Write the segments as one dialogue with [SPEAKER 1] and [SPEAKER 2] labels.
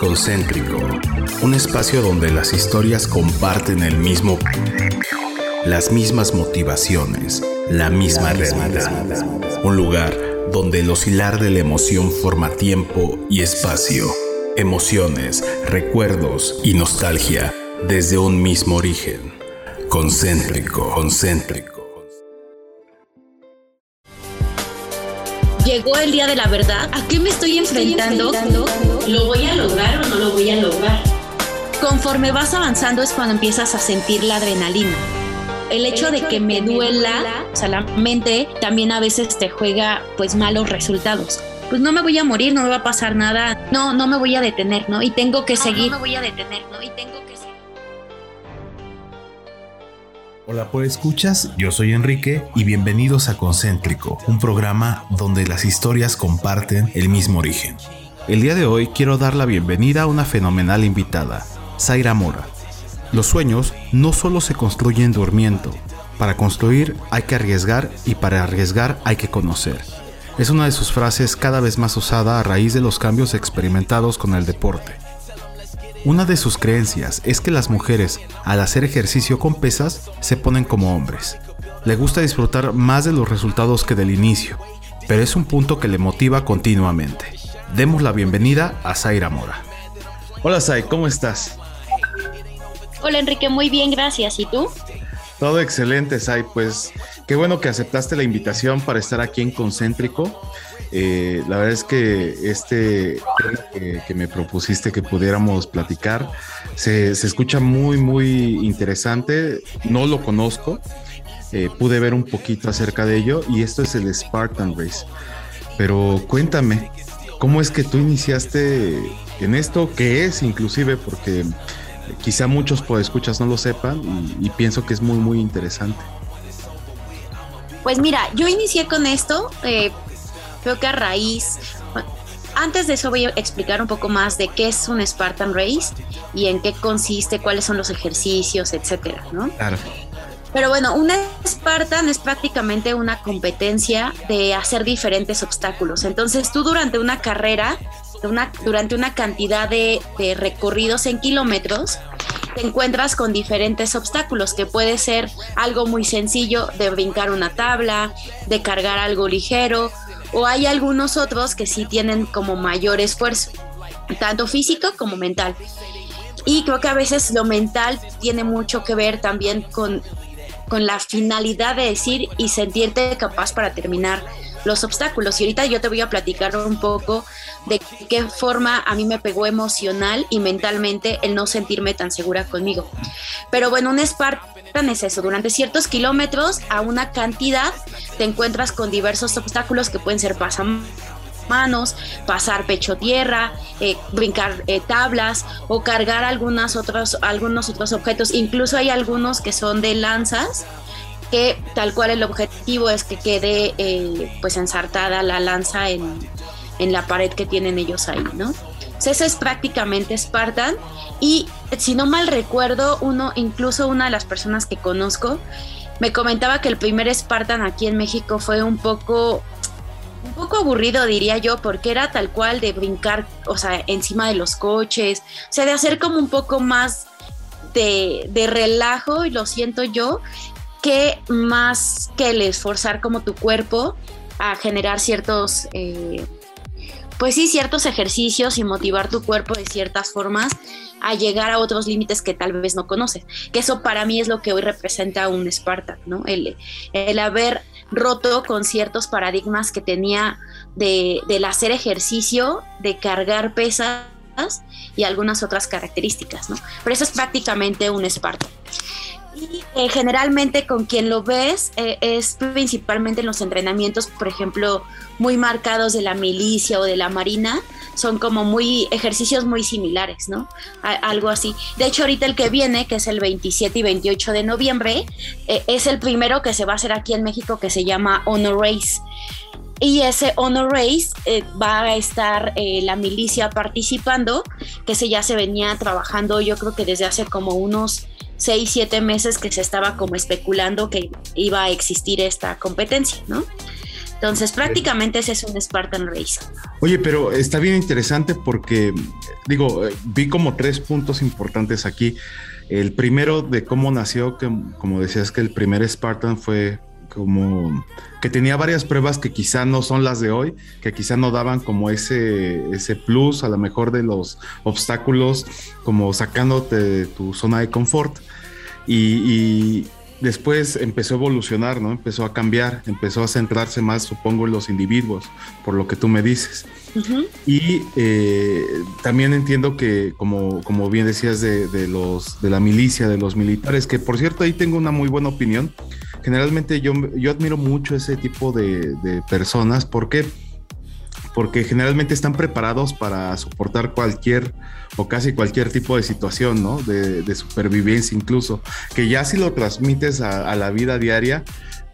[SPEAKER 1] Concéntrico, un espacio donde las historias comparten el mismo las mismas motivaciones, la misma realidad. Un lugar donde el oscilar de la emoción forma tiempo y espacio, emociones, recuerdos y nostalgia desde un mismo origen. Concéntrico, concéntrico.
[SPEAKER 2] Llegó el día de la verdad. ¿A qué me estoy enfrentando? ¿Lo voy a lograr o no lo voy a lograr? Conforme vas avanzando es cuando empiezas a sentir la adrenalina el hecho de que me duela, o sea, la mente también a veces te juega pues malos resultados. Pues no me voy a morir, no me va a pasar nada, no, no me voy a detener, ¿no? Y tengo que seguir. No me voy a detener, ¿no? Y tengo que seguir.
[SPEAKER 1] Hola, pues escuchas, yo soy Enrique y bienvenidos a Concéntrico, un programa donde las historias comparten el mismo origen. El día de hoy quiero dar la bienvenida a una fenomenal invitada, Zaira Mora. Los sueños no solo se construyen durmiendo. Para construir hay que arriesgar y para arriesgar hay que conocer. Es una de sus frases cada vez más usada a raíz de los cambios experimentados con el deporte. Una de sus creencias es que las mujeres, al hacer ejercicio con pesas, se ponen como hombres. Le gusta disfrutar más de los resultados que del inicio, pero es un punto que le motiva continuamente. Demos la bienvenida a Zaira Mora. Hola Zay, ¿cómo estás?
[SPEAKER 2] Hola Enrique, muy bien, gracias. ¿Y tú?
[SPEAKER 1] Todo excelente, Sai. Pues qué bueno que aceptaste la invitación para estar aquí en Concéntrico. Eh, la verdad es que este tema que, me propusiste que pudiéramos platicar se, escucha muy, muy interesante. No lo conozco. Eh, pude ver un poquito acerca de ello y esto es el Spartan Race. Pero cuéntame, ¿cómo es que tú iniciaste en esto? ¿Qué es inclusive? Porque quizá muchos escuchas no lo sepan y, pienso que es muy, muy interesante.
[SPEAKER 2] Pues mira, yo inicié con esto, eh, creo que a raíz, antes de eso voy a explicar un poco más de qué es un Spartan Race y en qué consiste, cuáles son los ejercicios, etcétera, ¿no? Claro. Pero bueno, un Spartan es prácticamente una competencia de hacer diferentes obstáculos. Entonces tú durante una carrera durante una cantidad de, recorridos en kilómetros, te encuentras con diferentes obstáculos, que puede ser algo muy sencillo de brincar una tabla, de cargar algo ligero, o hay algunos otros que sí tienen como mayor esfuerzo, tanto físico como mental. Y creo que a veces lo mental tiene mucho que ver también con, con la finalidad de decir y sentirte capaz para terminar los obstáculos. Y ahorita yo te voy a platicar un poco de qué forma a mí me pegó emocional y mentalmente el no sentirme tan segura conmigo. Pero bueno, un Spartan es eso, durante ciertos kilómetros a una cantidad te encuentras con diversos obstáculos que pueden ser pasamanos, pasar pecho tierra, eh, brincar eh, tablas o cargar algunas otros, algunos otros objetos. Incluso hay algunos que son de lanzas que tal cual el objetivo es que quede eh, pues ensartada la lanza en, la pared que tienen ellos ahí, ¿no? Entonces es prácticamente Spartan y si no mal recuerdo, uno, incluso una de las personas que conozco, me comentaba que el primer Spartan aquí en México fue un poco un poco aburrido diría yo porque era tal cual de brincar, o sea, encima de los coches, o sea, de hacer como un poco más de, de relajo y lo siento yo que más que el esforzar como tu cuerpo a generar ciertos, eh, pues sí, ciertos ejercicios y motivar tu cuerpo de ciertas formas a llegar a otros límites que tal vez no conoces. Que eso para mí es lo que hoy representa un Spartan, ¿no? El, el haber roto con ciertos paradigmas que tenía de, del hacer ejercicio, de cargar pesas y algunas otras características, ¿no? Pero eso es prácticamente un Spartan. Y eh, generalmente con quien lo ves eh, es principalmente en los entrenamientos, por ejemplo, muy marcados de la milicia o de la marina, son como muy ejercicios muy similares, ¿no? algo así. De hecho, ahorita el que viene, que es el 27 y 28 de noviembre, eh, es el primero que se va a hacer aquí en México que se llama Honor Race. Y ese Honor Race va a estar la milicia participando, que se ya se venía trabajando yo creo que desde hace como unos seis, siete meses que se estaba como especulando que iba a existir esta competencia, ¿no? Entonces, prácticamente ese es un Spartan Race.
[SPEAKER 1] Oye, pero está bien interesante porque, digo, eh, vi como tres puntos importantes aquí. El primero de cómo nació, que como decías que el primer Spartan fue como que tenía varias pruebas que quizá no son las de hoy, que quizá no daban como ese, ese plus a lo mejor de los obstáculos, como sacándote de tu zona de confort. Y, después empezó a evolucionar, ¿no? Empezó a cambiar, empezó a centrarse más, supongo, en los individuos, por lo que tú me dices. Y eh, también entiendo que, como, como bien decías, de, los, de la milicia, de los militares, que por cierto ahí tengo una muy buena opinión. Generalmente yo, yo admiro mucho ese tipo de, de personas. ¿Por qué? Porque generalmente están preparados para soportar cualquier o casi cualquier tipo de situación, ¿no? De, supervivencia incluso, que ya si lo transmites a, la vida diaria,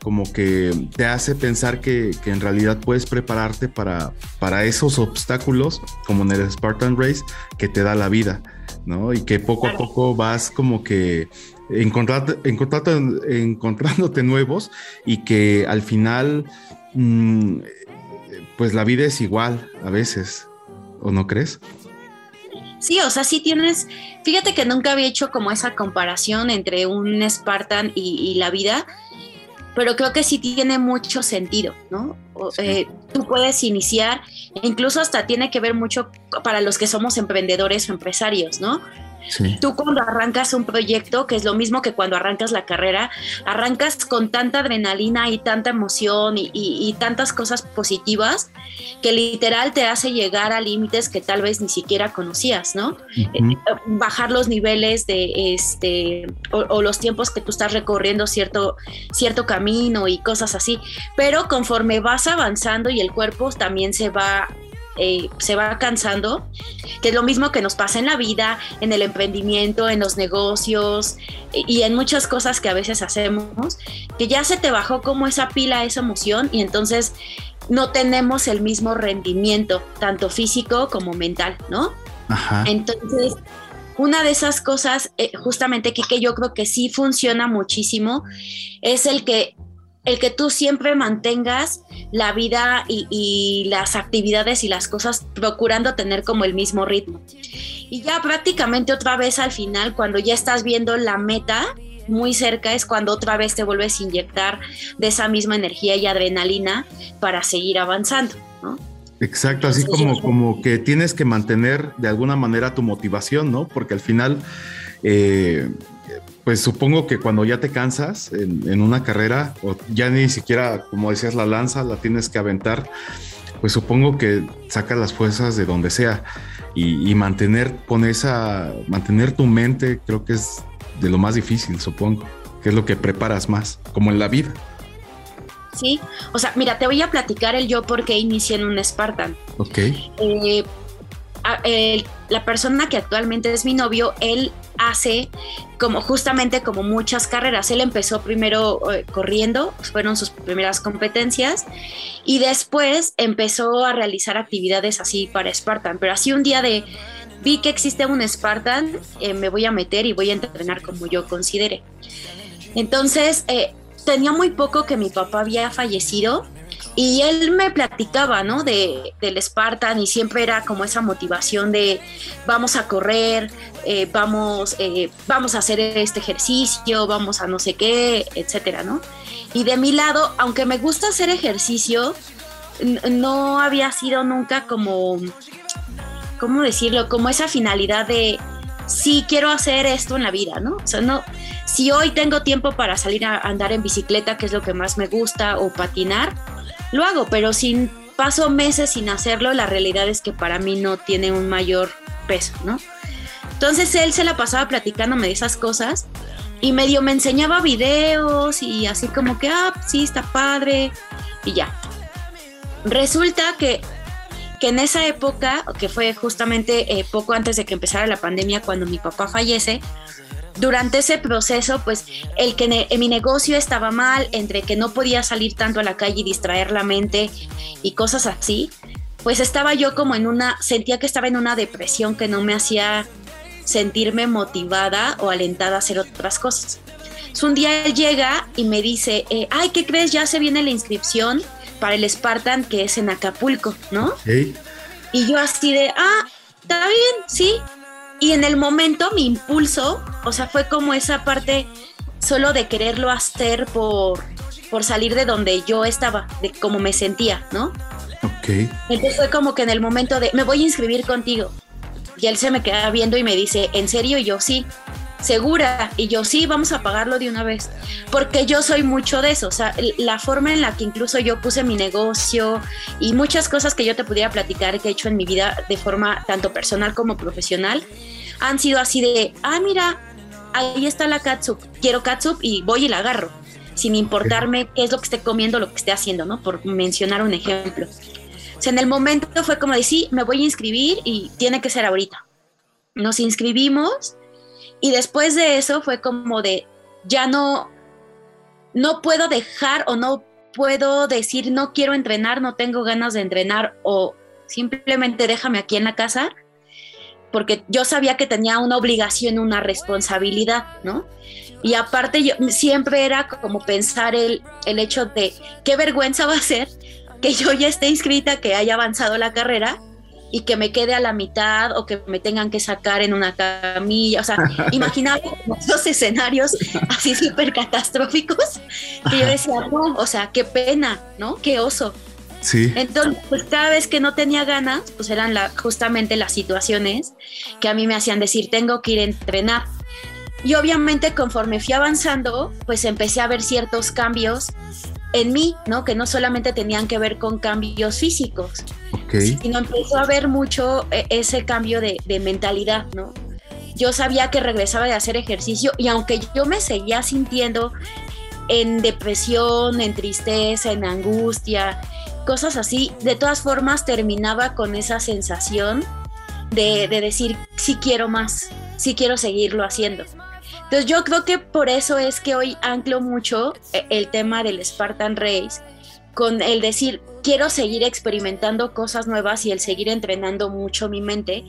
[SPEAKER 1] como que te hace pensar que, en realidad puedes prepararte para, para esos obstáculos, como en el Spartan Race, que te da la vida, ¿no? Y que poco a poco vas como que encontrando, encontrándote nuevos y que al final, mm, pues la vida es igual a veces, ¿o no crees?
[SPEAKER 2] Sí, o sea, sí tienes, fíjate que nunca había hecho como esa comparación entre un Spartan y, la vida, pero creo que sí tiene mucho sentido, ¿no? Eh, tú puedes iniciar, incluso hasta tiene que ver mucho para los que somos emprendedores o empresarios, ¿no? Tú cuando arrancas un proyecto, que es lo mismo que cuando arrancas la carrera, arrancas con tanta adrenalina y tanta emoción y, tantas cosas positivas que literal te hace llegar a límites que tal vez ni siquiera conocías, ¿no? Eh, bajar los niveles de este o, los tiempos que tú estás recorriendo cierto, cierto camino y cosas así. Pero conforme vas avanzando y el cuerpo también se va eh, se va cansando, que es lo mismo que nos pasa en la vida, en el emprendimiento, en los negocios y en muchas cosas que a veces hacemos, que ya se te bajó como esa pila, esa emoción y entonces no tenemos el mismo rendimiento, tanto físico como mental, ¿no? Entonces, una de esas cosas, eh, justamente que, que yo creo que sí funciona muchísimo, es el que el que tú siempre mantengas la vida y, las actividades y las cosas procurando tener como el mismo ritmo. Y ya prácticamente otra vez al final, cuando ya estás viendo la meta muy cerca, es cuando otra vez te vuelves a inyectar de esa misma energía y adrenalina para seguir avanzando.
[SPEAKER 1] Exacto, así como, como que tienes que mantener de alguna manera tu motivación, ¿no? Porque al final... Eh, pues supongo que cuando ya te cansas en, una carrera, o ya ni siquiera, como decías, la lanza la tienes que aventar, pues supongo que sacas las fuerzas de donde sea y, mantener con esa, mantener tu mente, creo que es de lo más difícil, supongo, que es lo que preparas más, como en la vida.
[SPEAKER 2] Sí, o sea, mira, te voy a platicar el yo porque inicié en un Spartan.
[SPEAKER 1] Ok.
[SPEAKER 2] Eh, la persona que actualmente es mi novio, él hace como justamente como muchas carreras. Él empezó primero eh, corriendo, fueron sus primeras competencias, y después empezó a realizar actividades así para Spartan. Pero así un día de vi que existe un Spartan, eh, me voy a meter y voy a entrenar como yo considere. Entonces, eh, tenía muy poco que mi papá había fallecido y él me platicaba, ¿no? De, del Spartan y siempre era como esa motivación de vamos a correr, eh, vamos, eh, vamos a hacer este ejercicio, vamos a no sé qué, etcétera, ¿no? Y de mi lado, aunque me gusta hacer ejercicio, no había sido nunca como, ¿cómo decirlo? Como esa finalidad de sí quiero hacer esto en la vida, ¿no? O sea, no, si hoy tengo tiempo para salir a andar en bicicleta, que es lo que más me gusta, o patinar, lo hago, pero si paso meses sin hacerlo, la realidad es que para mí no tiene un mayor peso, ¿no? Entonces él se la pasaba platicándome de esas cosas y medio me enseñaba videos y así como que, ah, sí, está padre y ya. Resulta que, que en esa época, que fue justamente eh, poco antes de que empezara la pandemia, cuando mi papá fallece, durante ese proceso, pues el que mi negocio estaba mal, entre que no podía salir tanto a la calle y distraer la mente y cosas así, pues estaba yo como en una, sentía que estaba en una depresión que no me hacía sentirme motivada o alentada a hacer otras cosas. un día él llega y me dice, eh, ay, ¿qué crees? Ya se viene la inscripción para el Spartan que es en Acapulco, ¿no? Y yo así de, ah, está bien, sí. Y en el momento mi impulso, o sea, fue como esa parte solo de quererlo hacer por, por salir de donde yo estaba, de cómo me sentía, ¿no?
[SPEAKER 1] Ok.
[SPEAKER 2] Entonces fue como que en el momento de, me voy a inscribir contigo. Y él se me queda viendo y me dice, ¿en serio? Y yo, sí segura. Y yo, sí, vamos a pagarlo de una vez. Porque yo soy mucho de eso. O sea, la forma en la que incluso yo puse mi negocio y muchas cosas que yo te pudiera platicar que he hecho en mi vida de forma tanto personal como profesional, han sido así de, ah, mira, ahí está la catsup, quiero catsup y voy y la agarro, sin importarme qué es lo que esté comiendo, lo que esté haciendo, ¿no? Por mencionar un ejemplo. O en el momento fue como de, sí, me voy a inscribir y tiene que ser ahorita. Nos inscribimos y después de eso fue como de, ya no, no puedo dejar o no puedo decir, no quiero entrenar, no tengo ganas de entrenar o simplemente déjame aquí en la casa, porque yo sabía que tenía una obligación, una responsabilidad, ¿no? Y aparte yo siempre era como pensar el, el hecho de qué vergüenza va a ser que yo ya esté inscrita, que haya avanzado la carrera y que me quede a la mitad o que me tengan que sacar en una camilla. O sea, imaginaba esos escenarios así súper catastróficos que yo decía, no, o sea, qué pena, ¿no? Qué oso.
[SPEAKER 1] Sí.
[SPEAKER 2] Entonces, pues cada vez que no tenía ganas, pues eran la, justamente las situaciones que a mí me hacían decir, tengo que ir a entrenar. Y obviamente conforme fui avanzando, pues empecé a ver ciertos cambios en mí, ¿no? Que no solamente tenían que ver con cambios físicos, sino empezó a ver mucho eh, ese cambio de, mentalidad, ¿no? Yo sabía que regresaba de hacer ejercicio y aunque yo me seguía sintiendo en depresión, en tristeza, en angustia, cosas así, de todas formas terminaba con esa sensación de, de decir, sí quiero más, sí quiero seguirlo haciendo. Entonces yo creo que por eso es que hoy anclo mucho eh, el tema del Spartan Race con el decir, quiero seguir experimentando cosas nuevas y el seguir entrenando mucho mi mente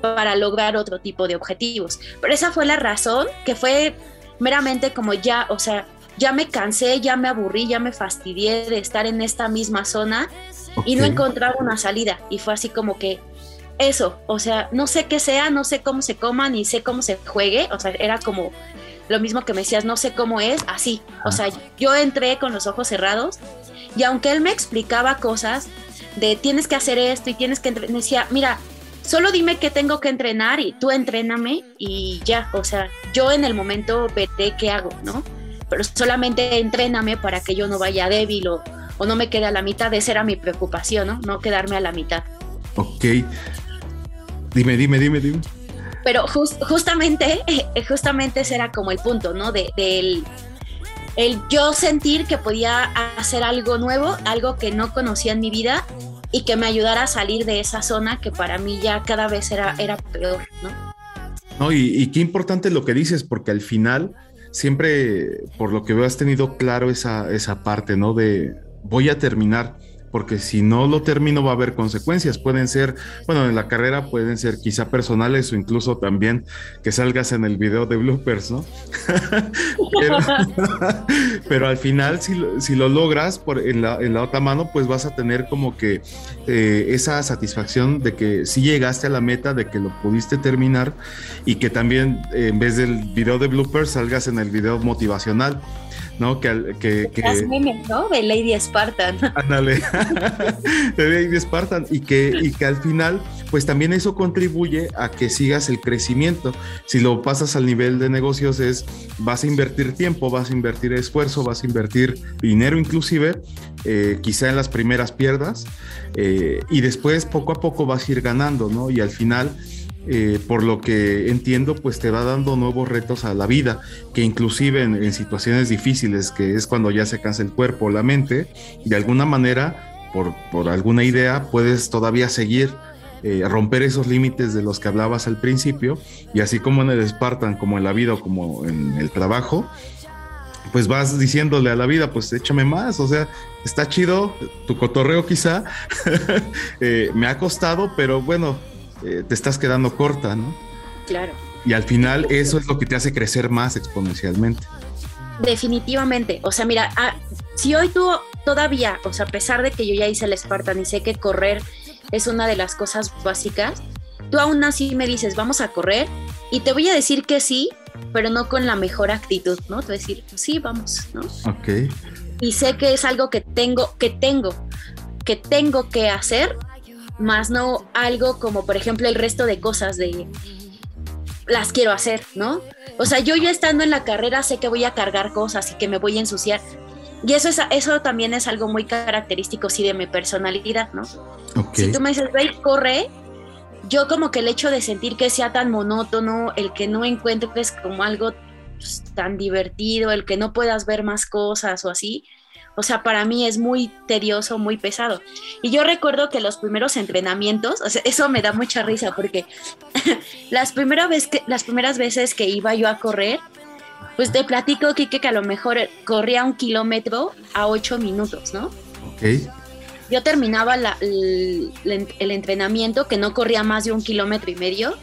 [SPEAKER 2] para lograr otro tipo de objetivos. Pero esa fue la razón que fue meramente como ya, o sea, ya me cansé, ya me aburrí, ya me fastidié de estar en esta misma zona y no encontraba una salida. Y fue así como que eso, o sea, no sé qué sea, no sé cómo se coma, ni sé cómo se juegue, o sea, era como lo mismo que me decías, no sé cómo es, así, o sea, yo entré con los ojos cerrados y aunque él me explicaba cosas de tienes que hacer esto y tienes que me decía, mira, solo dime qué tengo que entrenar y tú entréname y ya, o sea, yo en el momento veré qué hago, ¿no? Pero solamente entréname para que yo no vaya débil o, o no me quede a la mitad, esa era mi preocupación, ¿no? No quedarme a la mitad.
[SPEAKER 1] Ok, Dime, dime, dime, dime.
[SPEAKER 2] Pero justamente, justamente ese era como el punto, ¿no? De, del el yo sentir que podía hacer algo nuevo, algo que no conocía en mi vida y que me ayudara a salir de esa zona que para mí ya cada vez era, era peor, ¿no?
[SPEAKER 1] No, y, y qué importante lo que dices, porque al final siempre, por lo que veo, has tenido claro esa, esa parte, ¿no? De voy a terminar porque si no lo termino va a haber consecuencias. Pueden ser, bueno, en la carrera pueden ser quizá personales o incluso también que salgas en el video de bloopers, ¿no? pero, al final, si, lo logras por, en, la, otra mano, pues vas a tener como que eh, esa satisfacción de que sí llegaste a la meta, de que lo pudiste terminar y que también en vez del video de bloopers salgas en el video motivacional. ¿No? Que, que,
[SPEAKER 2] que ¿no? De Lady Spartan.
[SPEAKER 1] Ándale, de Lady Spartan. Y que, y que al final, pues también eso contribuye a que sigas el crecimiento. Si lo pasas al nivel de negocios es, vas a invertir tiempo, vas a invertir esfuerzo, vas a invertir dinero inclusive, eh, quizá en las primeras pierdas, eh, y después poco a poco vas a ir ganando, ¿no? Y al final eh, por lo que entiendo, pues te va dando nuevos retos a la vida, que inclusive en, situaciones difíciles, que es cuando ya se cansa el cuerpo la mente, de alguna manera, por, por alguna idea, puedes todavía seguir, eh, romper esos límites de los que hablabas al principio, y así como en el Spartan, como en la vida o como en el trabajo, pues vas diciéndole a la vida, pues échame más, o sea, está chido, tu cotorreo quizá, eh, me ha costado, pero bueno, eh, te estás quedando corta, ¿no?
[SPEAKER 2] Claro.
[SPEAKER 1] Y al final eso es lo que te hace crecer más exponencialmente.
[SPEAKER 2] Definitivamente. O sea, mira, ah, si hoy tú todavía, o sea, a pesar de que yo ya hice el Spartan y sé que correr es una de las cosas básicas, tú aún así me dices, vamos a correr y te voy a decir que sí, pero no con la mejor actitud, ¿no? Te voy a decir, sí, vamos, ¿no?
[SPEAKER 1] Ok.
[SPEAKER 2] Y sé que es algo que tengo, que tengo, que tengo que hacer, más no algo como, por ejemplo, el resto de cosas de las quiero hacer, ¿no? O sea, yo ya estando en la carrera sé que voy a cargar cosas y que me voy a ensuciar. Y eso, es, eso también es algo muy característico, sí, de mi personalidad, ¿no? Si tú me dices, ve, corre, yo como que el hecho de sentir que sea tan monótono, el que no encuentres como algo pues, tan divertido, el que no puedas ver más cosas o así, o sea, para mí es muy tedioso, muy pesado. Y yo recuerdo que los primeros entrenamientos, o sea, eso me da mucha risa porque las, primera vez que, las primeras veces que iba yo a correr, pues te platico, Kike, que a lo mejor corría un kilómetro a ocho minutos, ¿no?
[SPEAKER 1] Ok.
[SPEAKER 2] Yo terminaba el, el entrenamiento, que no corría más de un kilómetro y medio.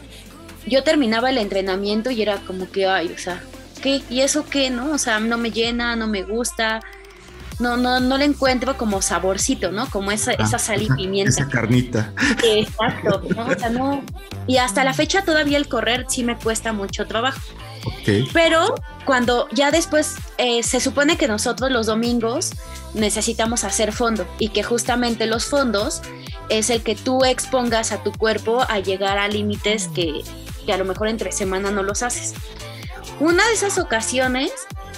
[SPEAKER 2] Yo terminaba el entrenamiento y era como que, ay, o sea, ¿qué? ¿Y eso qué, no? O sea, no me llena, no me gusta no, no, no le encuentro como saborcito, ¿no? Como esa, esa sal y pimienta.
[SPEAKER 1] Esa carnita.
[SPEAKER 2] Exacto, ¿no? O sea, no. Y hasta la fecha todavía el correr sí me cuesta mucho trabajo.
[SPEAKER 1] Okay.
[SPEAKER 2] Pero cuando ya después eh, se supone que nosotros los domingos necesitamos hacer fondo y que justamente los fondos es el que tú expongas a tu cuerpo a llegar a límites que, que a lo mejor entre semana no los haces. Una de esas ocasiones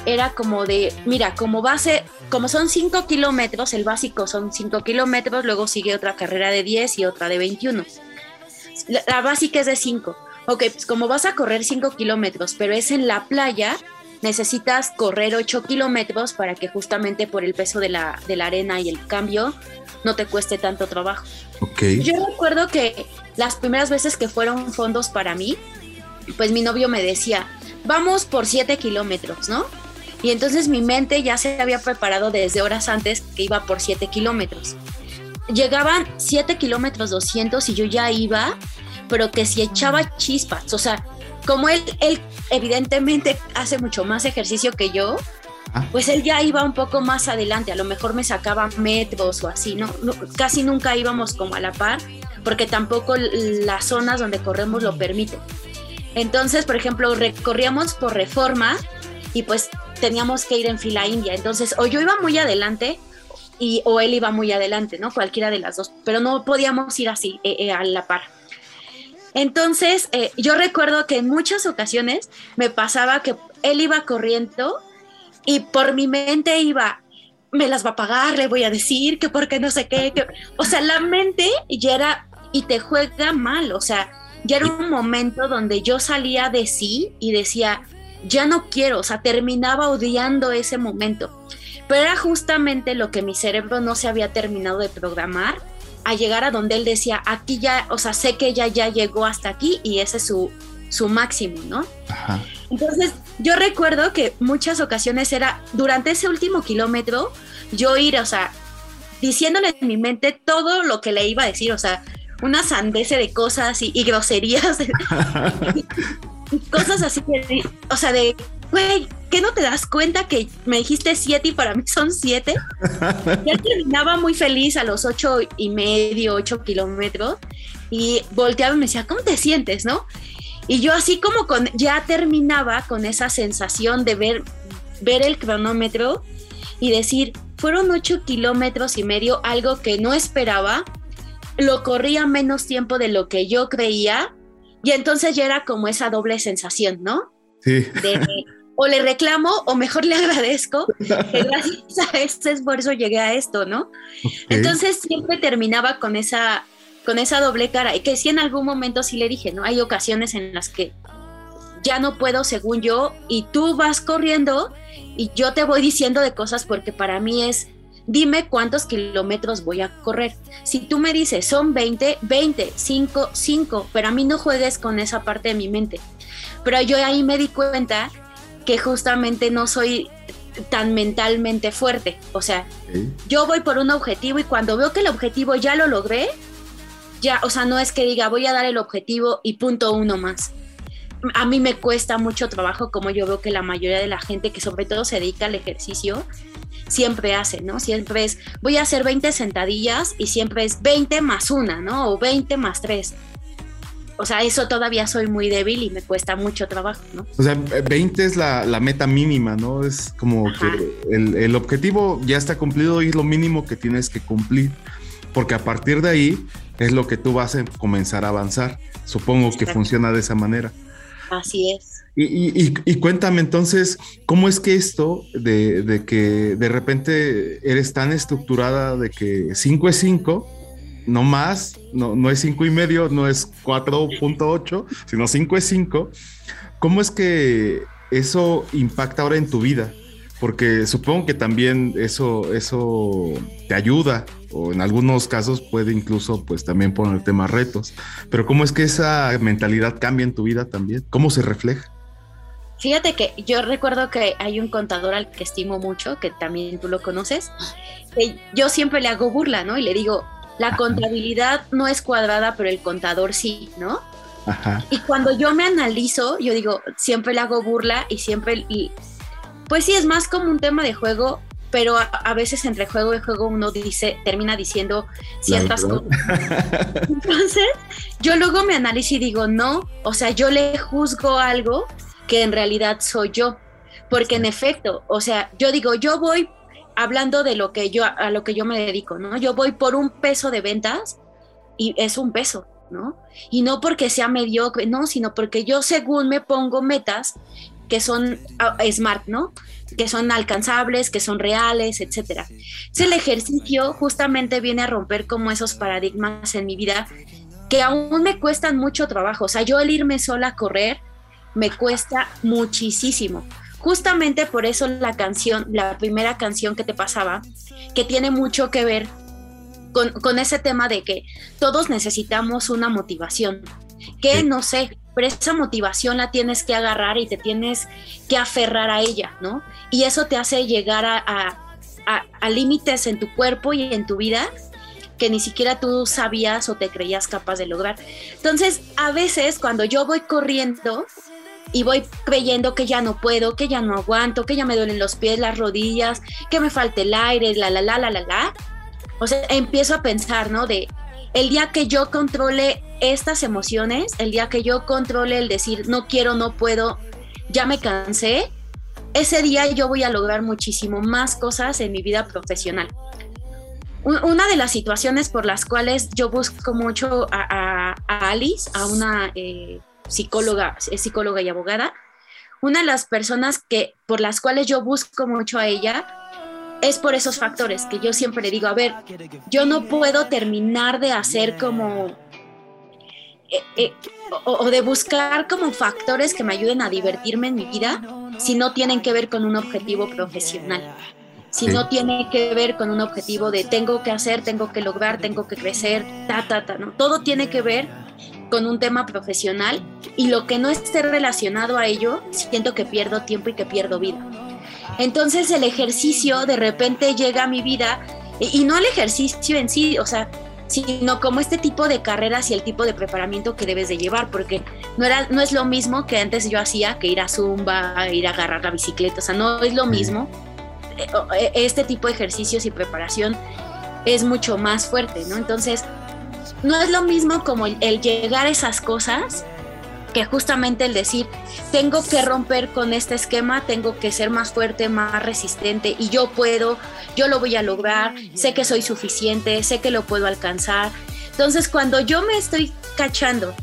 [SPEAKER 2] era como de, mira, como base, como son 5 kilómetros, el básico son 5 kilómetros, luego sigue otra carrera de 10 y otra de 21. La, básica es de 5. Ok, pues como vas a correr 5 kilómetros, pero es en la playa, necesitas correr 8 kilómetros para que justamente por el peso de la, de la arena y el cambio no te cueste tanto trabajo.
[SPEAKER 1] Okay.
[SPEAKER 2] Yo recuerdo que las primeras veces que fueron fondos para mí, pues mi novio me decía, vamos por 7 kilómetros, ¿no? Y entonces mi mente ya se había preparado desde horas antes que iba por 7 kilómetros. Llegaban 7 kilómetros 200 y yo ya iba, pero que si echaba chispas, o sea, como él, él evidentemente hace mucho más ejercicio que yo, ah. pues él ya iba un poco más adelante, a lo mejor me sacaba metros o así, ¿no? Casi nunca íbamos como a la par, porque tampoco las zonas donde corremos lo permiten. Entonces, por ejemplo, recorríamos por reforma y pues teníamos que ir en fila india. Entonces, o yo iba muy adelante y, o él iba muy adelante, ¿no? Cualquiera de las dos, pero no podíamos ir así eh, eh, a la par. Entonces, eh, yo recuerdo que en muchas ocasiones me pasaba que él iba corriendo y por mi mente iba, me las va a pagar, le voy a decir que porque no sé qué, o sea, la mente ya era y te juega mal, o sea, ya era un momento donde yo salía de sí y decía, ya no quiero, o sea, terminaba odiando ese momento. Pero era justamente lo que mi cerebro no se había terminado de programar a llegar a donde él decía, aquí ya, o sea, sé que ella ya llegó hasta aquí y ese es su, su máximo, ¿no? Entonces, yo recuerdo que muchas ocasiones era, durante ese último kilómetro, yo ir, o sea, diciéndole en mi mente todo lo que le iba a decir, o sea, una sandece de cosas y, y groserías. cosas así, o sea, de, güey, ¿qué no te das cuenta que me dijiste siete y para mí son siete? Ya terminaba muy feliz a los ocho y medio, ocho kilómetros y volteaba y me decía, ¿cómo te sientes, no? Y yo así como con, ya terminaba con esa sensación de ver, ver el cronómetro y decir, fueron ocho kilómetros y medio, algo que no esperaba, lo corría menos tiempo de lo que yo creía y entonces ya era como esa doble sensación, ¿no?
[SPEAKER 1] Sí.
[SPEAKER 2] o le reclamo o mejor le agradezco que gracias a este esfuerzo llegué a esto, ¿no? Entonces siempre terminaba con esa, con esa doble cara y que sí en algún momento sí le dije, ¿no? Hay ocasiones en las que ya no puedo según yo y tú vas corriendo y yo te voy diciendo de cosas porque para mí es dime cuántos kilómetros voy a correr. Si tú me dices son 20, 20, 5, 5, pero a mí no juegues con esa parte de mi mente. Pero yo ahí me di cuenta que justamente no soy tan mentalmente fuerte. O sea, yo voy por un objetivo y cuando veo que el objetivo ya lo logré, ya, o sea, no es que diga voy a dar el objetivo y punto uno más. A mí me cuesta mucho trabajo, como yo veo que la mayoría de la gente que sobre todo se dedica al ejercicio, siempre hace, ¿no? Siempre es, voy a hacer 20 sentadillas y siempre es 20 más una, ¿no? O 20 más 3 o sea, eso todavía soy muy débil y me cuesta mucho trabajo, ¿no?
[SPEAKER 1] O sea, 20 es la, meta mínima, ¿no? Es como que el, objetivo ya está cumplido y es lo mínimo que tienes que cumplir, porque a partir de ahí es lo que tú vas a comenzar a avanzar. Supongo que funciona de esa manera.
[SPEAKER 2] Así es.
[SPEAKER 1] Y, cuéntame entonces, ¿cómo es que esto de, que de repente eres tan estructurada de que 5 es 5 no más, no, no es cinco y medio, no es 4.8, sino 5 es 5. ¿Cómo es que eso impacta ahora en tu vida? Porque supongo que también eso, eso te ayuda o en algunos casos puede incluso pues también ponerte más retos. Pero ¿cómo es que esa mentalidad cambia en tu vida también? ¿Cómo se refleja?
[SPEAKER 2] Fíjate que yo recuerdo que hay un contador al que estimo mucho, que también tú lo conoces, que yo siempre le hago burla, ¿no? Y le digo, la contabilidad no es cuadrada, pero el contador sí, ¿no? Ajá. Y cuando yo me analizo, yo digo, siempre le hago burla y siempre, y, pues sí, es más como un tema de juego, pero a, veces entre juego y juego uno dice, termina diciendo ciertas cosas. Entonces, yo luego me analizo y digo, no, o sea, yo le juzgo algo que en realidad soy yo, porque en efecto, o sea, yo digo, yo voy hablando de lo que yo a lo que yo me dedico, ¿no? Yo voy por un peso de ventas y es un peso, ¿no? Y no porque sea mediocre, no, sino porque yo según me pongo metas que son ah, smart, ¿no? Que son alcanzables, que son reales, etcétera. el ejercicio justamente viene a romper como esos paradigmas en mi vida que aún me cuestan mucho trabajo. O sea, yo el irme sola a correr me cuesta muchísimo Justamente por eso la canción, la primera canción que te pasaba, que tiene mucho que ver con, ese tema de que todos necesitamos una motivación, que no sé, pero esa motivación la tienes que agarrar y te tienes que aferrar a ella, ¿no? Y eso te hace llegar a, a límites en tu cuerpo y en tu vida que ni siquiera tú sabías o te creías capaz de lograr. Entonces, a veces cuando yo voy corriendo, y voy creyendo que ya no puedo, que ya no aguanto, que ya me duelen los pies, las rodillas, que me falte el aire, la, la, la, la, la, la. O sea, empiezo a pensar, ¿no? De el día que yo controle estas emociones, el día que yo controle el decir no quiero, no puedo, ya me cansé, ese día yo voy a lograr muchísimo más cosas en mi vida profesional. Una de las situaciones por las cuales yo busco mucho a, Alice, a una eh, psicóloga, es psicóloga y abogada, una de las personas que por las cuales yo busco mucho a ella es por esos factores que yo siempre le digo, a ver, yo no puedo terminar de hacer como eh, eh, o, de buscar como factores que me ayuden a divertirme en mi vida si no tienen que ver con un objetivo profesional. Si no tiene que ver con un objetivo de tengo que hacer, tengo que lograr, tengo que crecer, ta, ta, ta, ¿no? Todo tiene que ver con un tema profesional y lo que no esté relacionado a ello, siento que pierdo tiempo y que pierdo vida. Entonces el ejercicio de repente llega a mi vida y, no el ejercicio en sí, o sea, sino como este tipo de carreras y el tipo de preparamiento que debes de llevar, porque no, era, no es lo mismo que antes yo hacía, que ir a Zumba, ir a agarrar la bicicleta, o sea, no es lo mismo. Eh, eh, este tipo de ejercicios y preparación es mucho más fuerte, ¿no? Entonces, no es lo mismo como el, llegar a esas cosas que justamente el decir, tengo que romper con este esquema, tengo que ser más fuerte, más resistente y yo puedo, yo lo voy a lograr, sé que soy suficiente, sé que lo puedo alcanzar. Entonces, cuando yo me estoy cachando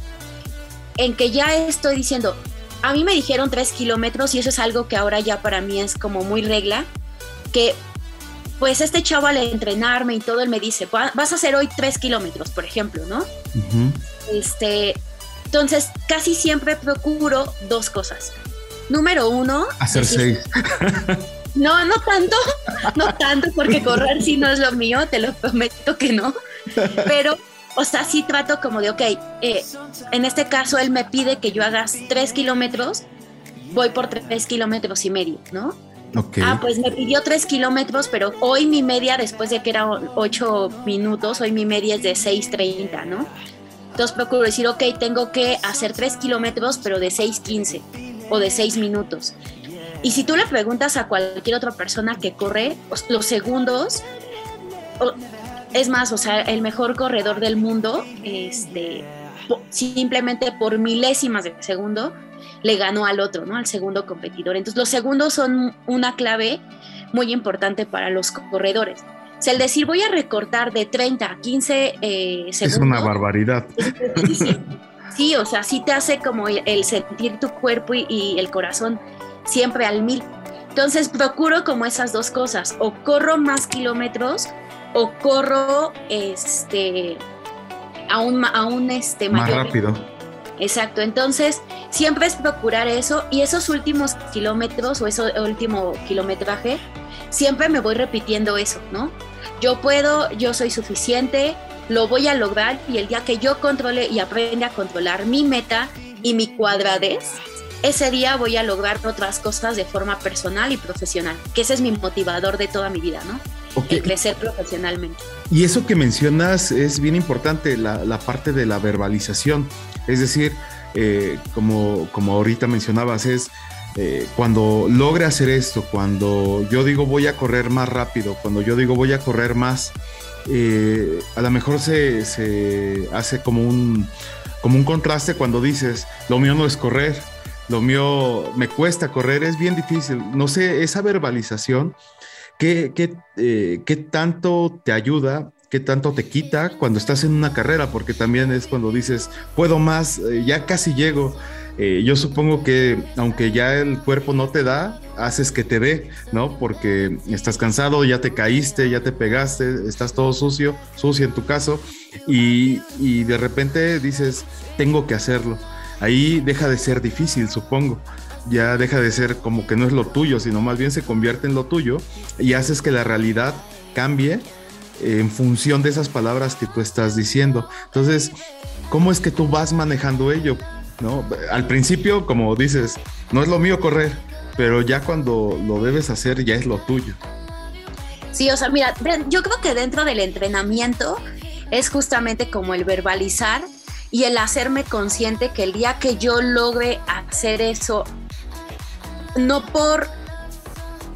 [SPEAKER 2] en que ya estoy diciendo, a mí me dijeron tres kilómetros y eso es algo que ahora ya para mí es como muy regla, que pues este chavo al entrenarme y todo, él me dice, vas a hacer hoy tres kilómetros, por ejemplo, ¿no? Este, entonces casi siempre procuro dos cosas. Número uno,
[SPEAKER 1] hacer seis.
[SPEAKER 2] No, no tanto, no tanto, porque correr sí no es lo mío, te lo prometo que no. Pero, o sea, sí trato como de, ok, eh, en este caso él me pide que yo haga tres kilómetros, voy por tres kilómetros y medio, ¿no? Ah, pues me pidió tres kilómetros, pero hoy mi media, después de que era ocho minutos, hoy mi media es de 6.30, ¿no? Entonces procuro decir, ok, tengo que hacer tres kilómetros, pero de 6.15 o de seis minutos. Y si tú le preguntas a cualquier otra persona que corre, los segundos, es más, o sea, el mejor corredor del mundo, este, simplemente por milésimas de segundo, le ganó al otro, ¿no? Al segundo competidor. Entonces, los segundos son una clave muy importante para los corredores. O sea, el decir voy a recortar de 30 a 15 eh, segundos.
[SPEAKER 1] Es una barbaridad.
[SPEAKER 2] Sí, o sea, sí te hace como el, sentir tu cuerpo y, el corazón siempre al mil. Entonces procuro como esas dos cosas, o corro más kilómetros o corro este aún, aún este,
[SPEAKER 1] más rápido.
[SPEAKER 2] Exacto, entonces siempre es procurar eso y esos últimos kilómetros o ese último kilometraje, siempre me voy repitiendo eso, ¿no? Yo puedo, yo soy suficiente, lo voy a lograr y el día que yo controle y aprenda a controlar mi meta y mi cuadradez, ese día voy a lograr otras cosas de forma personal y profesional, que ese es mi motivador de toda mi vida, ¿no? crecer profesionalmente.
[SPEAKER 1] Y eso que mencionas es bien importante, la, parte de la verbalización. Es decir, eh, como, como ahorita mencionabas, es eh, cuando logre hacer esto, cuando yo digo voy a correr más rápido, cuando yo digo voy a correr más, eh, a lo mejor se, hace como un, como un contraste cuando dices, lo mío no es correr, lo mío me cuesta correr, es bien difícil. No sé, esa verbalización, ¿qué, qué, qué tanto te ayuda? ¿Qué tanto te quita cuando estás en una carrera? Porque también es cuando dices, puedo más, eh, ya casi llego. yo supongo que aunque ya el cuerpo no te da, haces que te dé, ¿no? Porque estás cansado, ya te caíste, ya te pegaste, estás todo sucio, sucio en tu caso, y, de repente dices, tengo que hacerlo. Ahí deja de ser difícil, supongo. Ya deja de ser como que no es lo tuyo, sino más bien se convierte en lo tuyo y haces que la realidad cambie en función de esas palabras que tú estás diciendo. Entonces, ¿cómo es que tú vas manejando ello? ¿No? Al principio, como dices, no es lo mío correr, pero ya cuando lo debes hacer ya es lo tuyo.
[SPEAKER 2] Sí, o sea, mira, yo creo que dentro del entrenamiento es justamente como el verbalizar y el hacerme consciente que el día que yo logre hacer eso, no por,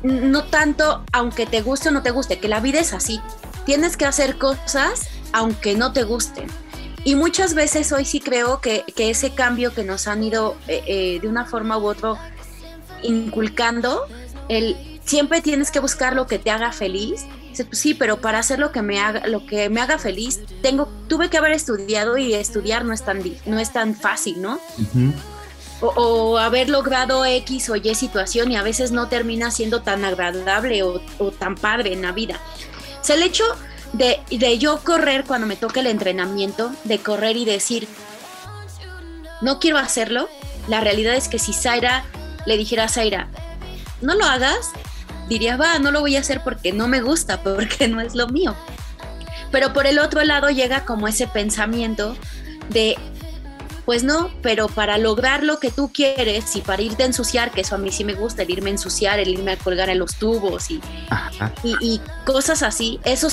[SPEAKER 2] no tanto aunque te guste o no te guste, que la vida es así, tienes que hacer cosas aunque no te gusten. Y muchas veces hoy sí creo que, ese cambio que nos han ido eh, eh, de una forma u otra inculcando el siempre tienes que buscar lo que te haga feliz. Pues sí, pero para hacer lo que me haga, lo que me haga feliz, tengo, tuve que haber estudiado y estudiar no es tan, no es tan fácil, ¿no? o, haber logrado X o Y situación y a veces no termina siendo tan agradable o, tan padre en la vida. O sea, el hecho de, de yo correr cuando me toque el entrenamiento, de correr y decir, no quiero hacerlo, la realidad es que si Zaira le dijera a Zaira, no lo hagas, diría, va, no lo voy a hacer porque no me gusta, porque no es lo mío. Pero por el otro lado llega como ese pensamiento de, pues no, pero para lograr lo que tú quieres y para irte a ensuciar, que eso a mí sí me gusta, el irme a ensuciar, el irme a colgar en los tubos y, y, cosas así, eso,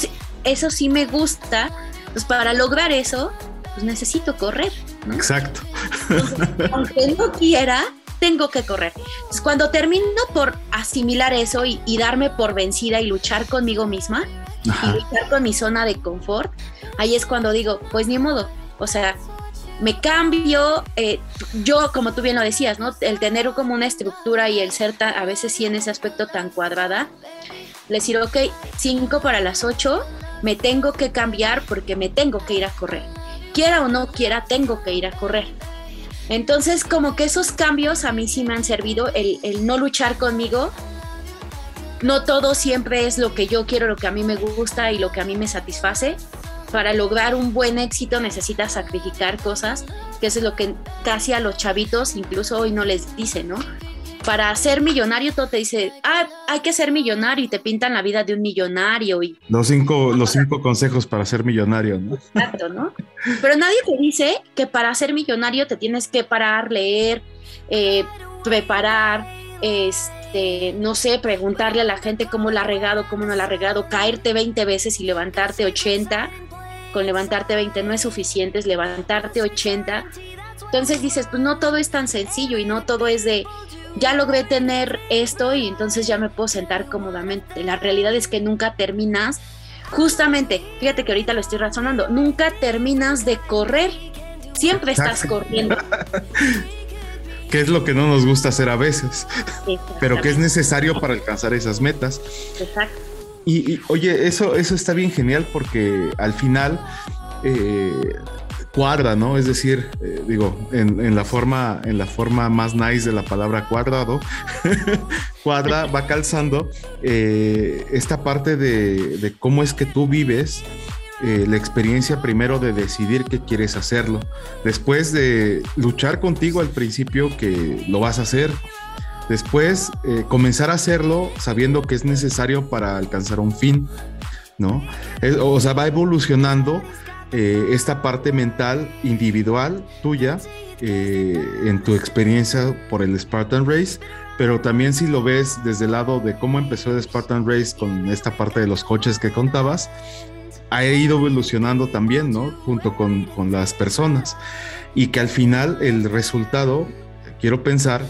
[SPEAKER 2] eso sí me gusta. Pues para lograr eso, pues necesito correr.
[SPEAKER 1] Exacto.
[SPEAKER 2] aunque no quiera, tengo que correr. Entonces, cuando termino por asimilar eso y, darme por vencida y luchar conmigo misma y luchar con mi zona de confort, ahí es cuando digo, pues ni modo, o sea, me cambio, eh, yo como tú bien lo decías, ¿no? El tener como una estructura y el ser a veces sí en ese aspecto tan cuadrada, le decir, ok, 5 para las 8, me tengo que cambiar porque me tengo que ir a correr. Quiera o no quiera, tengo que ir a correr. Entonces, como que esos cambios a mí sí me han servido, el, no luchar conmigo. No todo siempre es lo que yo quiero, lo que a mí me gusta y lo que a mí me satisface. Para lograr un buen éxito necesitas sacrificar cosas, que eso es lo que casi a los chavitos incluso hoy no les dicen, ¿no? para ser millonario todo te dice, ah, hay que ser millonario y te pintan la vida de un millonario. Y...
[SPEAKER 1] Los cinco, los cinco consejos para ser millonario, ¿no?
[SPEAKER 2] Exacto, ¿no? Pero nadie te dice que para ser millonario te tienes que parar, leer, eh, preparar, este, no sé, preguntarle a la gente cómo la ha regado, cómo no la ha regado, caerte 20 veces y levantarte 80. Con levantarte 20 no es suficiente, es levantarte 80. Entonces dices, pues no todo es tan sencillo y no todo es de ya logré tener esto y entonces ya me puedo sentar cómodamente. La realidad es que nunca terminas, justamente, fíjate que ahorita lo estoy razonando, nunca terminas de correr, siempre estás corriendo.
[SPEAKER 1] que es lo que no nos gusta hacer a veces, pero que es necesario para alcanzar esas metas.
[SPEAKER 2] Exacto.
[SPEAKER 1] Y, oye, eso, eso está bien genial porque al final eh, cuadra, ¿no? Es decir, eh, digo, en, la forma, en la forma más nice de la palabra cuadrado, cuadra, va calzando eh, esta parte de, cómo es que tú vives eh, la experiencia primero de decidir que quieres hacerlo, después de luchar contigo al principio que lo vas a hacer, después comenzar a hacerlo sabiendo que es necesario para alcanzar un fin, ¿no? o sea, va evolucionando eh, esta parte mental individual tuya eh, en tu experiencia por el Spartan Race, pero también si lo ves desde el lado de cómo empezó el Spartan Race con esta parte de los coches que contabas, ha ido evolucionando también, ¿no? Junto con, con las personas. Y que al final el resultado, quiero pensar,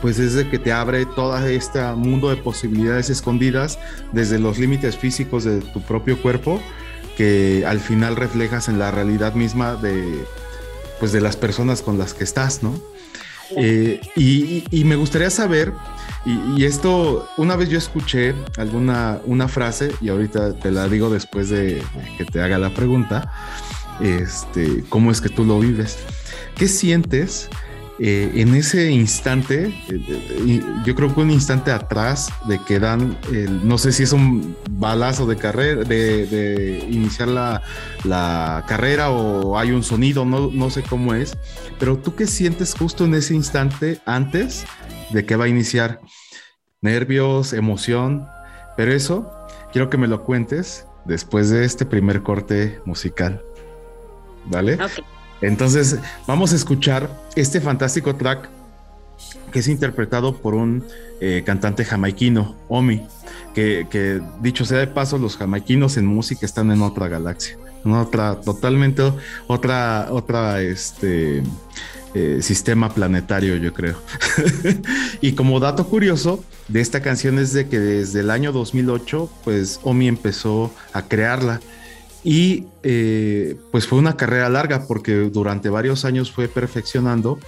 [SPEAKER 1] pues es de que te abre todo este mundo de posibilidades escondidas desde los límites físicos de tu propio cuerpo que al final reflejas en la realidad misma de, pues de las personas con las que estás, ¿no? Eh, y, me gustaría saber, y, esto, una vez yo escuché alguna una frase, y ahorita te la digo después de, que te haga la pregunta, este, ¿cómo es que tú lo vives? ¿Qué sientes eh, en ese instante, eh, yo creo que un instante atrás de que dan, no sé si es un balazo de carrera, de, iniciar la, carrera o hay un sonido, no, no sé cómo es, pero tú qué sientes justo en ese instante antes de que va a iniciar? Nervios, emoción, pero eso quiero que me lo cuentes después de este primer corte musical. ¿Vale? Entonces, vamos a escuchar este fantástico track que es interpretado por un eh, cantante jamaiquino, Omi, que, dicho sea de paso, los jamaiquinos en música están en otra galaxia, en otra, totalmente otra, otra, este, eh, sistema planetario, yo creo. y como dato curioso de esta canción es de que desde el año 2008, pues Omi empezó a crearla y eh, pues fue una carrera larga porque durante varios años fue perfeccionando,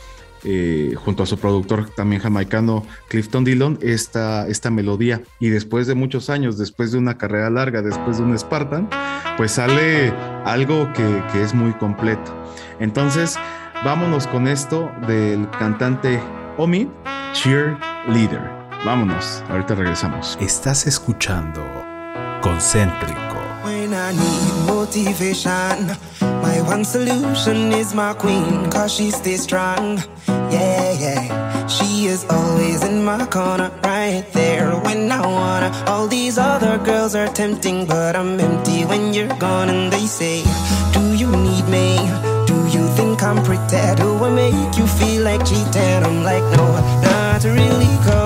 [SPEAKER 1] eh, junto a su productor también jamaicano Clifton Dillon, esta, esta melodía. Y después de muchos años, después de una carrera larga, después de un Spartan, pues sale algo que, que es muy completo. Entonces, vámonos con esto del cantante Omi, Cheerleader. Vámonos, ahorita regresamos.
[SPEAKER 3] Estás escuchando Concéntrico.
[SPEAKER 4] When I need motivation, my one solution is my queen, cause she stays strong. Yeah, yeah. She is always in my corner, right there when I wanna. All these other girls are tempting, but I'm empty when you're gone. And they say, Do you need me? Do you think I'm pretty? Do I make you feel like cheating? I'm like, No, not really, cause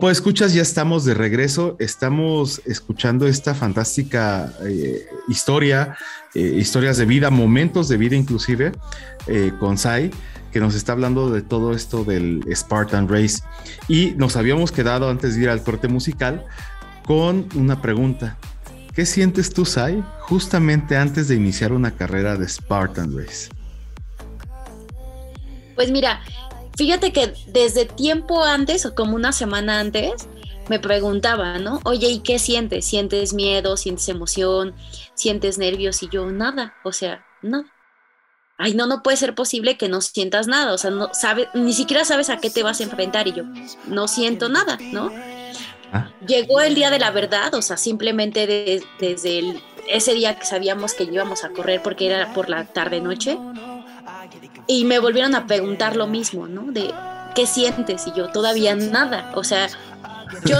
[SPEAKER 1] Pues escuchas, ya estamos de regreso. Estamos escuchando esta fantástica eh, historia, eh, historias de vida, momentos de vida inclusive, eh, con Sai, que nos está hablando de todo esto del Spartan Race. Y nos habíamos quedado antes de ir al corte musical con una pregunta. ¿Qué sientes tú, Sai, justamente antes de iniciar una carrera de Spartan Race?
[SPEAKER 2] Pues mira, fíjate que desde tiempo antes, o como una semana antes, me preguntaba, ¿no? Oye, ¿y qué sientes? ¿Sientes miedo? ¿Sientes emoción? ¿Sientes nervios? Y yo, nada, o sea, nada. Ay, no, no puede ser posible que no sientas nada, o sea, no sabes, ni siquiera sabes a qué te vas a enfrentar y yo, no siento nada, ¿no?
[SPEAKER 1] Ah.
[SPEAKER 2] Llegó el día de la verdad, o sea, simplemente de- desde el- ese día que sabíamos que íbamos a correr porque era por la tarde-noche, y me volvieron a preguntar lo mismo, ¿no? De, ¿qué sientes? Y yo, todavía nada, o sea, yo,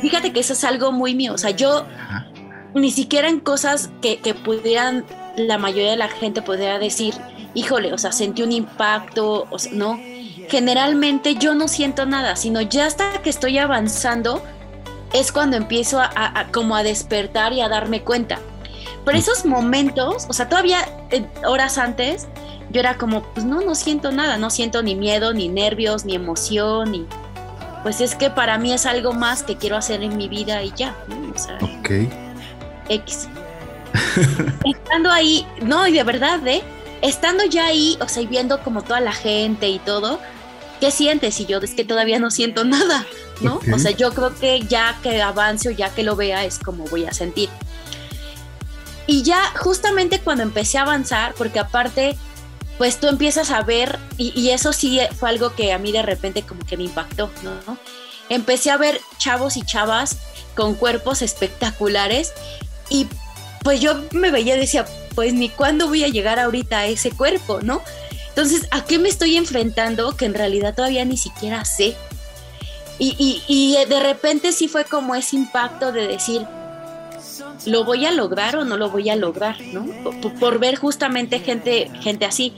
[SPEAKER 2] fíjate que eso es algo muy mío, o sea, yo
[SPEAKER 1] Ajá.
[SPEAKER 2] ni siquiera en cosas que, que pudieran, la mayoría de la gente pudiera decir, híjole, o sea, sentí un impacto, o sea, no. Generalmente yo no siento nada, sino ya hasta que estoy avanzando es cuando empiezo a, a- a como a despertar y a darme cuenta. Pero esos momentos, o sea, todavía eh, horas antes, yo era como, pues no, no siento nada, no siento ni miedo, ni nervios, ni emoción, ni... Pues es que para mí es algo más que quiero hacer en mi vida y ya, ¿no? O sea,
[SPEAKER 1] Ok.
[SPEAKER 2] X. Estando ahí, no, y de verdad, ¿eh? Estando ya ahí, o sea, y viendo como toda la gente y todo, ¿qué sientes? Y yo es que todavía no siento nada, ¿no? O sea, yo creo que ya que avance o ya que lo vea es como voy a sentir. Y ya justamente cuando empecé a avanzar, porque aparte, pues tú empiezas a ver, y, eso sí fue algo que a mí de repente como que me impactó, ¿no? Empecé a ver chavos y chavas con cuerpos espectaculares y pues yo me veía y decía, pues ni cuándo voy a llegar ahorita a ese cuerpo, ¿no? Entonces, ¿a qué me estoy enfrentando que en realidad todavía ni siquiera sé? Y, y- y de repente sí fue como ese impacto de decir, ¿lo voy a lograr o no lo voy a lograr? ¿no? Por, por ver justamente gente, gente así.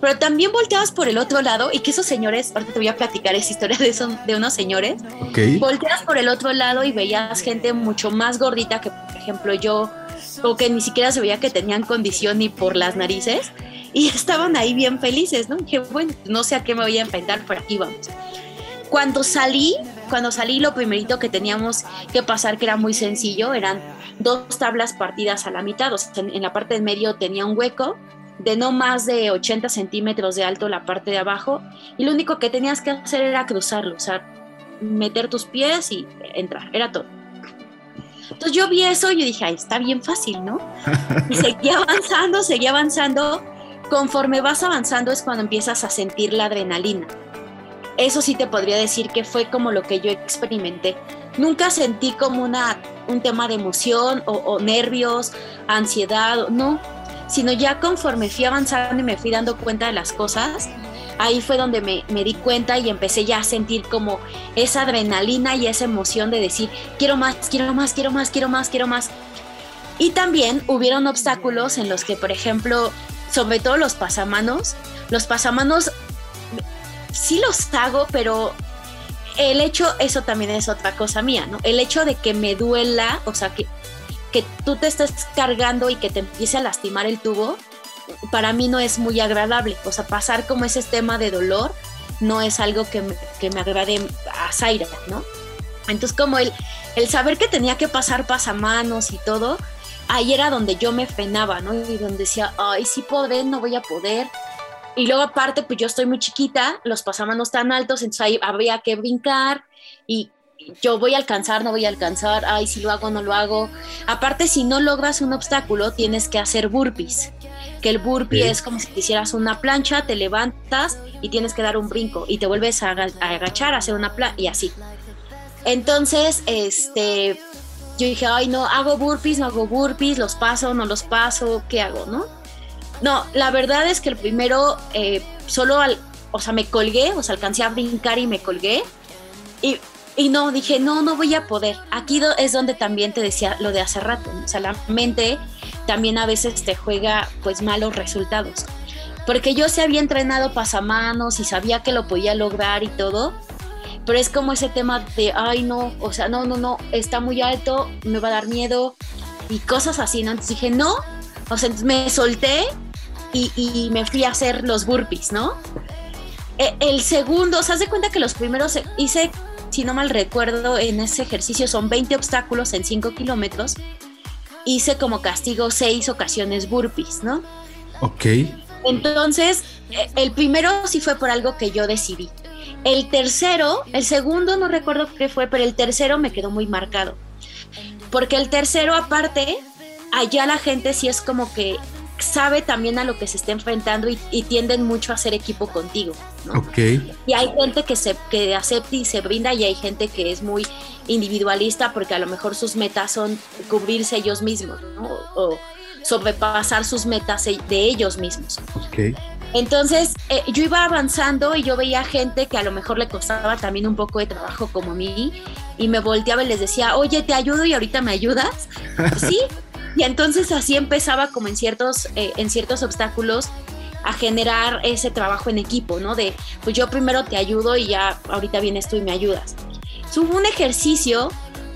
[SPEAKER 2] Pero también volteabas por el otro lado y que esos señores, ahorita te voy a platicar esa historia de, esos, de unos señores,
[SPEAKER 1] Ok.
[SPEAKER 2] volteas por el otro lado y veías gente mucho más gordita que, por ejemplo, yo, o que ni siquiera se veía que tenían condición ni por las narices, y estaban ahí bien felices, ¿no? Que bueno, no sé a qué me voy a enfrentar, pero aquí vamos. Cuando salí, cuando salí, lo primerito que teníamos que pasar, que era muy sencillo, eran dos tablas partidas a la mitad, o sea, en, en la parte del medio tenía un hueco de no más de 80 centímetros de alto la parte de abajo, y lo único que tenías que hacer era cruzarlo, o sea, meter tus pies y entrar, era todo. Entonces yo vi eso y yo dije, ay, está bien fácil, ¿no? Y seguía avanzando, seguía avanzando. Conforme vas avanzando es cuando empiezas a sentir la adrenalina. Eso sí te podría decir que fue como lo que yo experimenté. Nunca sentí como una, un tema de emoción o, nervios, ansiedad, no, sino ya conforme fui avanzando y me fui dando cuenta de las cosas, ahí fue donde me, me di cuenta y empecé ya a sentir como esa adrenalina y esa emoción de decir, quiero más, quiero más, quiero más, quiero más, quiero más. Y también hubieron obstáculos en los que, por ejemplo, sobre todo los pasamanos, los pasamanos sí los hago, pero el hecho, eso también es otra cosa mía, ¿no? El hecho de que me duela, o sea, que, que tú te estés cargando y que te empiece a lastimar el tubo, para mí no es muy agradable. O sea, pasar como ese tema de dolor no es algo que me, que me agrade a Zaira, ¿no? Entonces, como el, el saber que tenía que pasar pasamanos y todo, ahí era donde yo me frenaba, ¿no? Y donde decía, ay, sí podré, no voy a poder. Y luego aparte, pues yo estoy muy chiquita, los pasamanos tan altos, entonces ahí había que brincar y yo voy a alcanzar, no voy a alcanzar, ay, si lo hago, no lo hago. Aparte, si no logras un obstáculo, tienes que hacer burpees, que el burpee es como si hicieras una plancha, te levantas y tienes que dar un brinco y te vuelves a, agachar, a hacer una plancha y así. Entonces, este, yo dije, ay, no, hago burpees, no hago burpees, los paso, no los paso, ¿qué hago, no? No, la verdad es que el primero, eh, solo al, o sea, me colgué, o sea, alcancé a brincar y me colgué. Y y no, dije, no, no voy a poder. Aquí es donde también te decía lo de hace rato. O sea, la mente también a veces te juega pues malos resultados. Porque yo se había entrenado pasamanos y sabía que lo podía lograr y todo. Pero es como ese tema de, ay no, o sea, no, no, no, está muy alto, me va a dar miedo y cosas así, ¿no? Entonces dije, no, o sea, me solté y, y me fui a hacer los burpees, ¿no? E, el segundo, o sea, de cuenta que los primeros hice si no mal recuerdo, en ese ejercicio son 20 obstáculos en 5 kilómetros. Hice como castigo seis ocasiones burpees, ¿no?
[SPEAKER 1] Ok.
[SPEAKER 2] Entonces, e, el primero sí fue por algo que yo decidí. El tercero, el segundo no recuerdo qué fue, pero el tercero me quedó muy marcado. Porque el tercero, aparte, allá la gente sí es como que sabe también a lo que se está enfrentando y, tienden mucho a hacer equipo contigo. ¿no?
[SPEAKER 1] Ok.
[SPEAKER 2] Y hay gente que, se, que acepta y se brinda y hay gente que es muy individualista porque a lo mejor sus metas son cubrirse ellos mismos ¿no? o sobrepasar sus metas de ellos mismos.
[SPEAKER 1] Ok.
[SPEAKER 2] Entonces eh, yo iba avanzando y yo veía gente que a lo mejor le costaba también un poco de trabajo como a mí y me volteaba y les decía, oye, te ayudo y ahorita me ayudas. sí, y entonces así empezaba como en ciertos, eh, en ciertos obstáculos a generar ese trabajo en equipo, ¿no? De, pues yo primero te ayudo y ya ahorita vienes tú y me ayudas. Hubo un ejercicio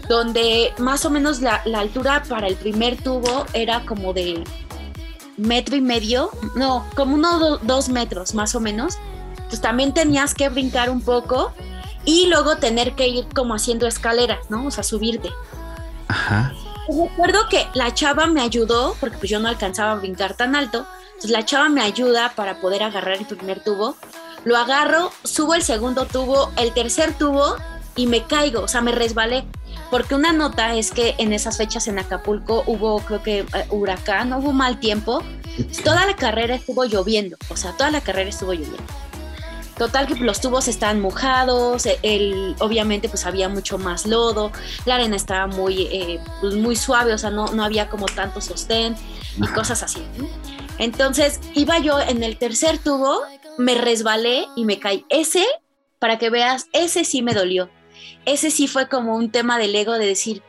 [SPEAKER 2] donde más o menos la, altura para el primer tubo era como de metro y medio, no, como uno dos metros más o menos. Pues también tenías que brincar un poco y luego tener que ir como haciendo escaleras, ¿no? O sea, subirte.
[SPEAKER 1] Ajá.
[SPEAKER 2] Recuerdo que la chava me ayudó, porque pues yo no alcanzaba a brincar tan alto, entonces la chava me ayuda para poder agarrar el primer tubo, lo agarro, subo el segundo tubo, el tercer tubo y me caigo, o sea, me resbalé. Porque una nota es que en esas fechas en Acapulco hubo, creo que, eh, huracán, hubo mal tiempo. Toda la carrera estuvo lloviendo, o sea, toda la carrera estuvo lloviendo. Total que los tubos estaban mojados, e, el, obviamente pues había mucho más lodo, la arena estaba muy, eh, pues, muy suave, o sea, no, no había como tanto sostén y cosas así. Entonces iba yo en el tercer tubo, me resbalé y me caí. Ese, para que veas, ese sí me dolió. Ese sí fue como un tema del ego de decir,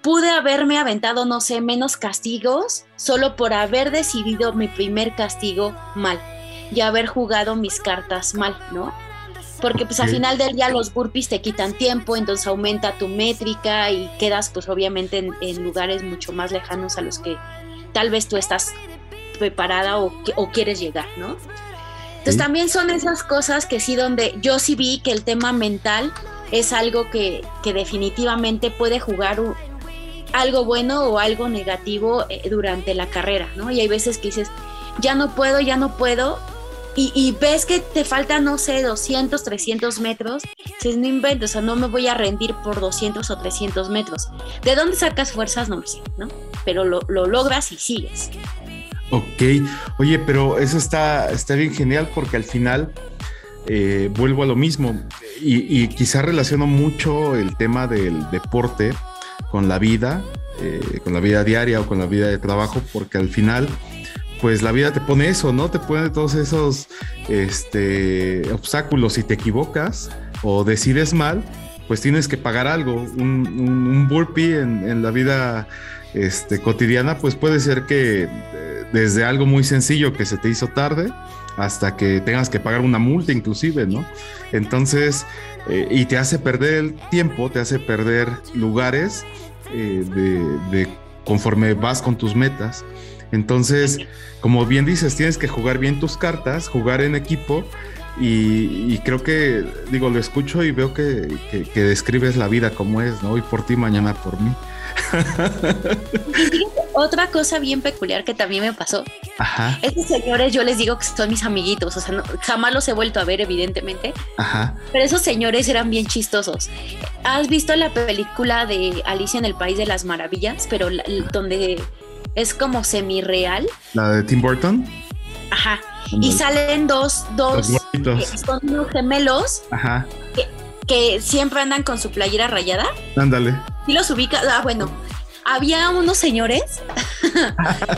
[SPEAKER 2] pude haberme aventado, no sé, menos castigos solo por haber decidido mi primer castigo mal y haber jugado mis cartas mal, ¿no? Porque pues al final del día los burpees te quitan tiempo, entonces aumenta tu métrica y quedas pues obviamente en, lugares mucho más lejanos a los que tal vez tú estás preparada o, o quieres llegar, ¿no? Entonces también son esas cosas que sí donde yo sí vi que el tema mental es algo que, que definitivamente puede jugar algo bueno o algo negativo eh, durante la carrera, ¿no? Y hay veces que dices, ya no puedo, ya no puedo, y, ves que te faltan, no sé, 200, 300 metros, si no invento, o sea, no me voy a rendir por 200 o 300 metros. ¿De dónde sacas fuerzas? No lo sé, ¿no? Pero lo, logras y sigues.
[SPEAKER 1] Ok, oye, pero eso está, está bien genial porque al final eh, vuelvo a lo mismo y, y quizá relaciono mucho el tema del deporte con la vida, eh, con la vida diaria o con la vida de trabajo, porque al final pues la vida te pone eso, ¿no? Te pone todos esos este, obstáculos. Si te equivocas o decides mal, pues tienes que pagar algo. Un, burpee en, la vida este, cotidiana, pues puede ser que eh, desde algo muy sencillo que se te hizo tarde hasta que tengas que pagar una multa inclusive, ¿no? Entonces, eh, y te hace perder el tiempo, te hace perder lugares eh, de conforme vas con tus metas. Entonces, como bien dices, tienes que jugar bien tus cartas, jugar en equipo. Y, creo que, digo, lo escucho y veo que, describes la vida como es, ¿no? Hoy por ti, mañana por mí.
[SPEAKER 2] otra cosa bien peculiar que también me pasó.
[SPEAKER 1] Ajá.
[SPEAKER 2] Estos señores yo les digo que son mis amiguitos, o sea, no- jamás los he vuelto a ver evidentemente,
[SPEAKER 1] Ajá.
[SPEAKER 2] pero esos señores eran bien chistosos. ¿Has visto la película de Alicia en el País de las Maravillas, pero la- donde es como semi-real?
[SPEAKER 1] La de Tim Burton.
[SPEAKER 2] Ajá. Y salen dos, dos que son unos gemelos
[SPEAKER 1] Ajá.
[SPEAKER 2] que siempre andan con su playera rayada.
[SPEAKER 1] Ándale.
[SPEAKER 2] Y los ubica, ah, bueno, había unos señores,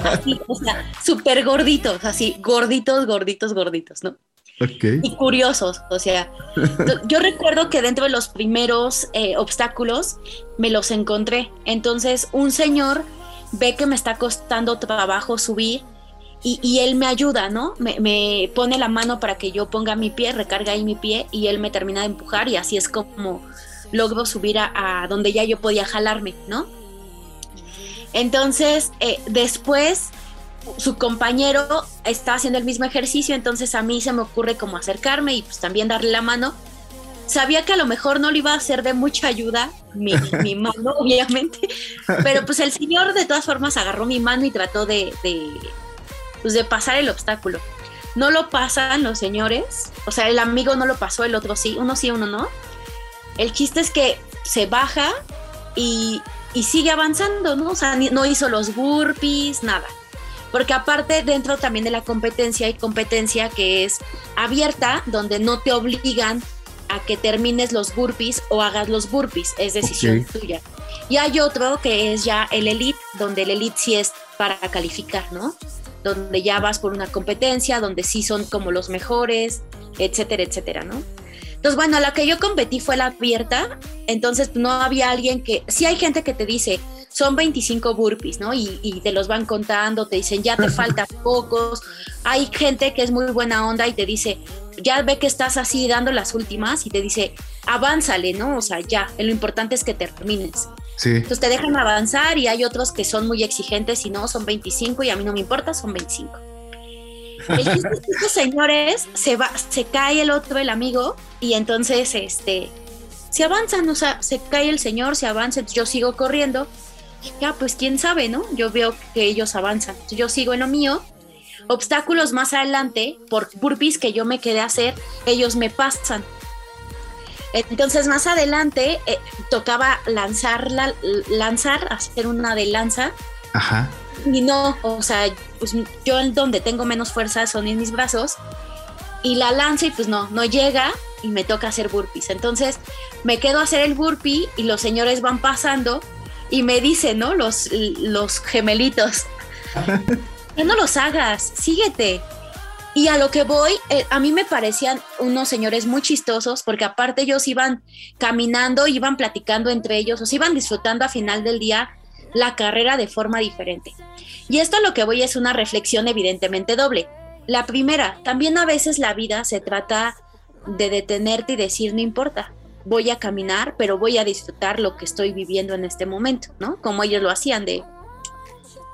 [SPEAKER 2] así, o sea, súper gorditos, así, gorditos, gorditos, gorditos, ¿no?
[SPEAKER 1] Ok.
[SPEAKER 2] Y curiosos, o sea, yo- yo recuerdo que dentro de los primeros eh, obstáculos me los encontré. Entonces, un señor ve que me está costando trabajo subir y, y él me ayuda, ¿no? Me, me pone la mano para que yo ponga mi pie, recarga ahí mi pie y él me termina de empujar y así es como logro subir a, a donde ya yo podía jalarme, ¿no? Entonces, eh, después su compañero está haciendo el mismo ejercicio, entonces a mí se me ocurre como acercarme y pues también darle la mano. Sabía que a lo mejor no le iba a ser de mucha ayuda mi, mi mano, obviamente, pero pues el señor de todas formas agarró mi mano y trató de, de, pues, de pasar el obstáculo. No lo pasan los señores, o sea, el amigo no lo pasó, el otro sí, uno sí, uno no. El chiste es que se baja y, y sigue avanzando, ¿no? O sea, no hizo los burpees, nada. Porque aparte dentro también de la competencia hay competencia que es abierta, donde no te obligan a que termines los burpees o hagas los burpees, es decisión tuya. Y hay otro que es ya el elite, donde el elite sí es para calificar, ¿no? Donde ya vas por una competencia, donde sí son como los mejores, etcétera, etcétera, ¿no? Entonces, bueno, la que yo competí fue la abierta, entonces no había alguien que, sí hay gente que te dice, son 25 burpees, ¿no? Y, y te los van contando, te dicen, ya te faltan pocos. Hay gente que es muy buena onda y te dice, ya ve que estás así dando las últimas y te dice, avánzale, ¿no? O sea, ya, lo importante es que termines.
[SPEAKER 1] Sí.
[SPEAKER 2] Entonces te dejan avanzar y hay otros que son muy exigentes y no, son 25 y a mí no me importa, son 25. El estos señores se va, se cae el otro, el amigo, y entonces este se avanzan, o sea, se cae el señor, se avanza, yo sigo corriendo. Ya, pues quién sabe, ¿no? Yo veo que ellos avanzan. Yo sigo en lo mío. Obstáculos más adelante, por burpees que yo me quedé a hacer, ellos me pasan. Entonces más adelante eh, tocaba lanzar, la, lanzar, hacer una de lanza
[SPEAKER 1] Ajá.
[SPEAKER 2] Y no, o sea, pues yo donde tengo menos fuerza son en mis brazos y la lanzo y pues no, no llega y me toca hacer burpees. Entonces me quedo a hacer el burpee y los señores van pasando y me dicen, ¿no? Los, los gemelitos, ya no los hagas, síguete. Y a lo que voy, eh, a mí me parecían unos señores muy chistosos porque aparte ellos iban caminando, iban platicando entre ellos, o sea, iban disfrutando a final del día la carrera de forma diferente. Y esto lo que voy es una reflexión evidentemente doble. La primera, también a veces la vida se trata de detenerte y decir, no importa, voy a caminar, pero voy a disfrutar lo que estoy viviendo en este momento, ¿no? Como ellos lo hacían de,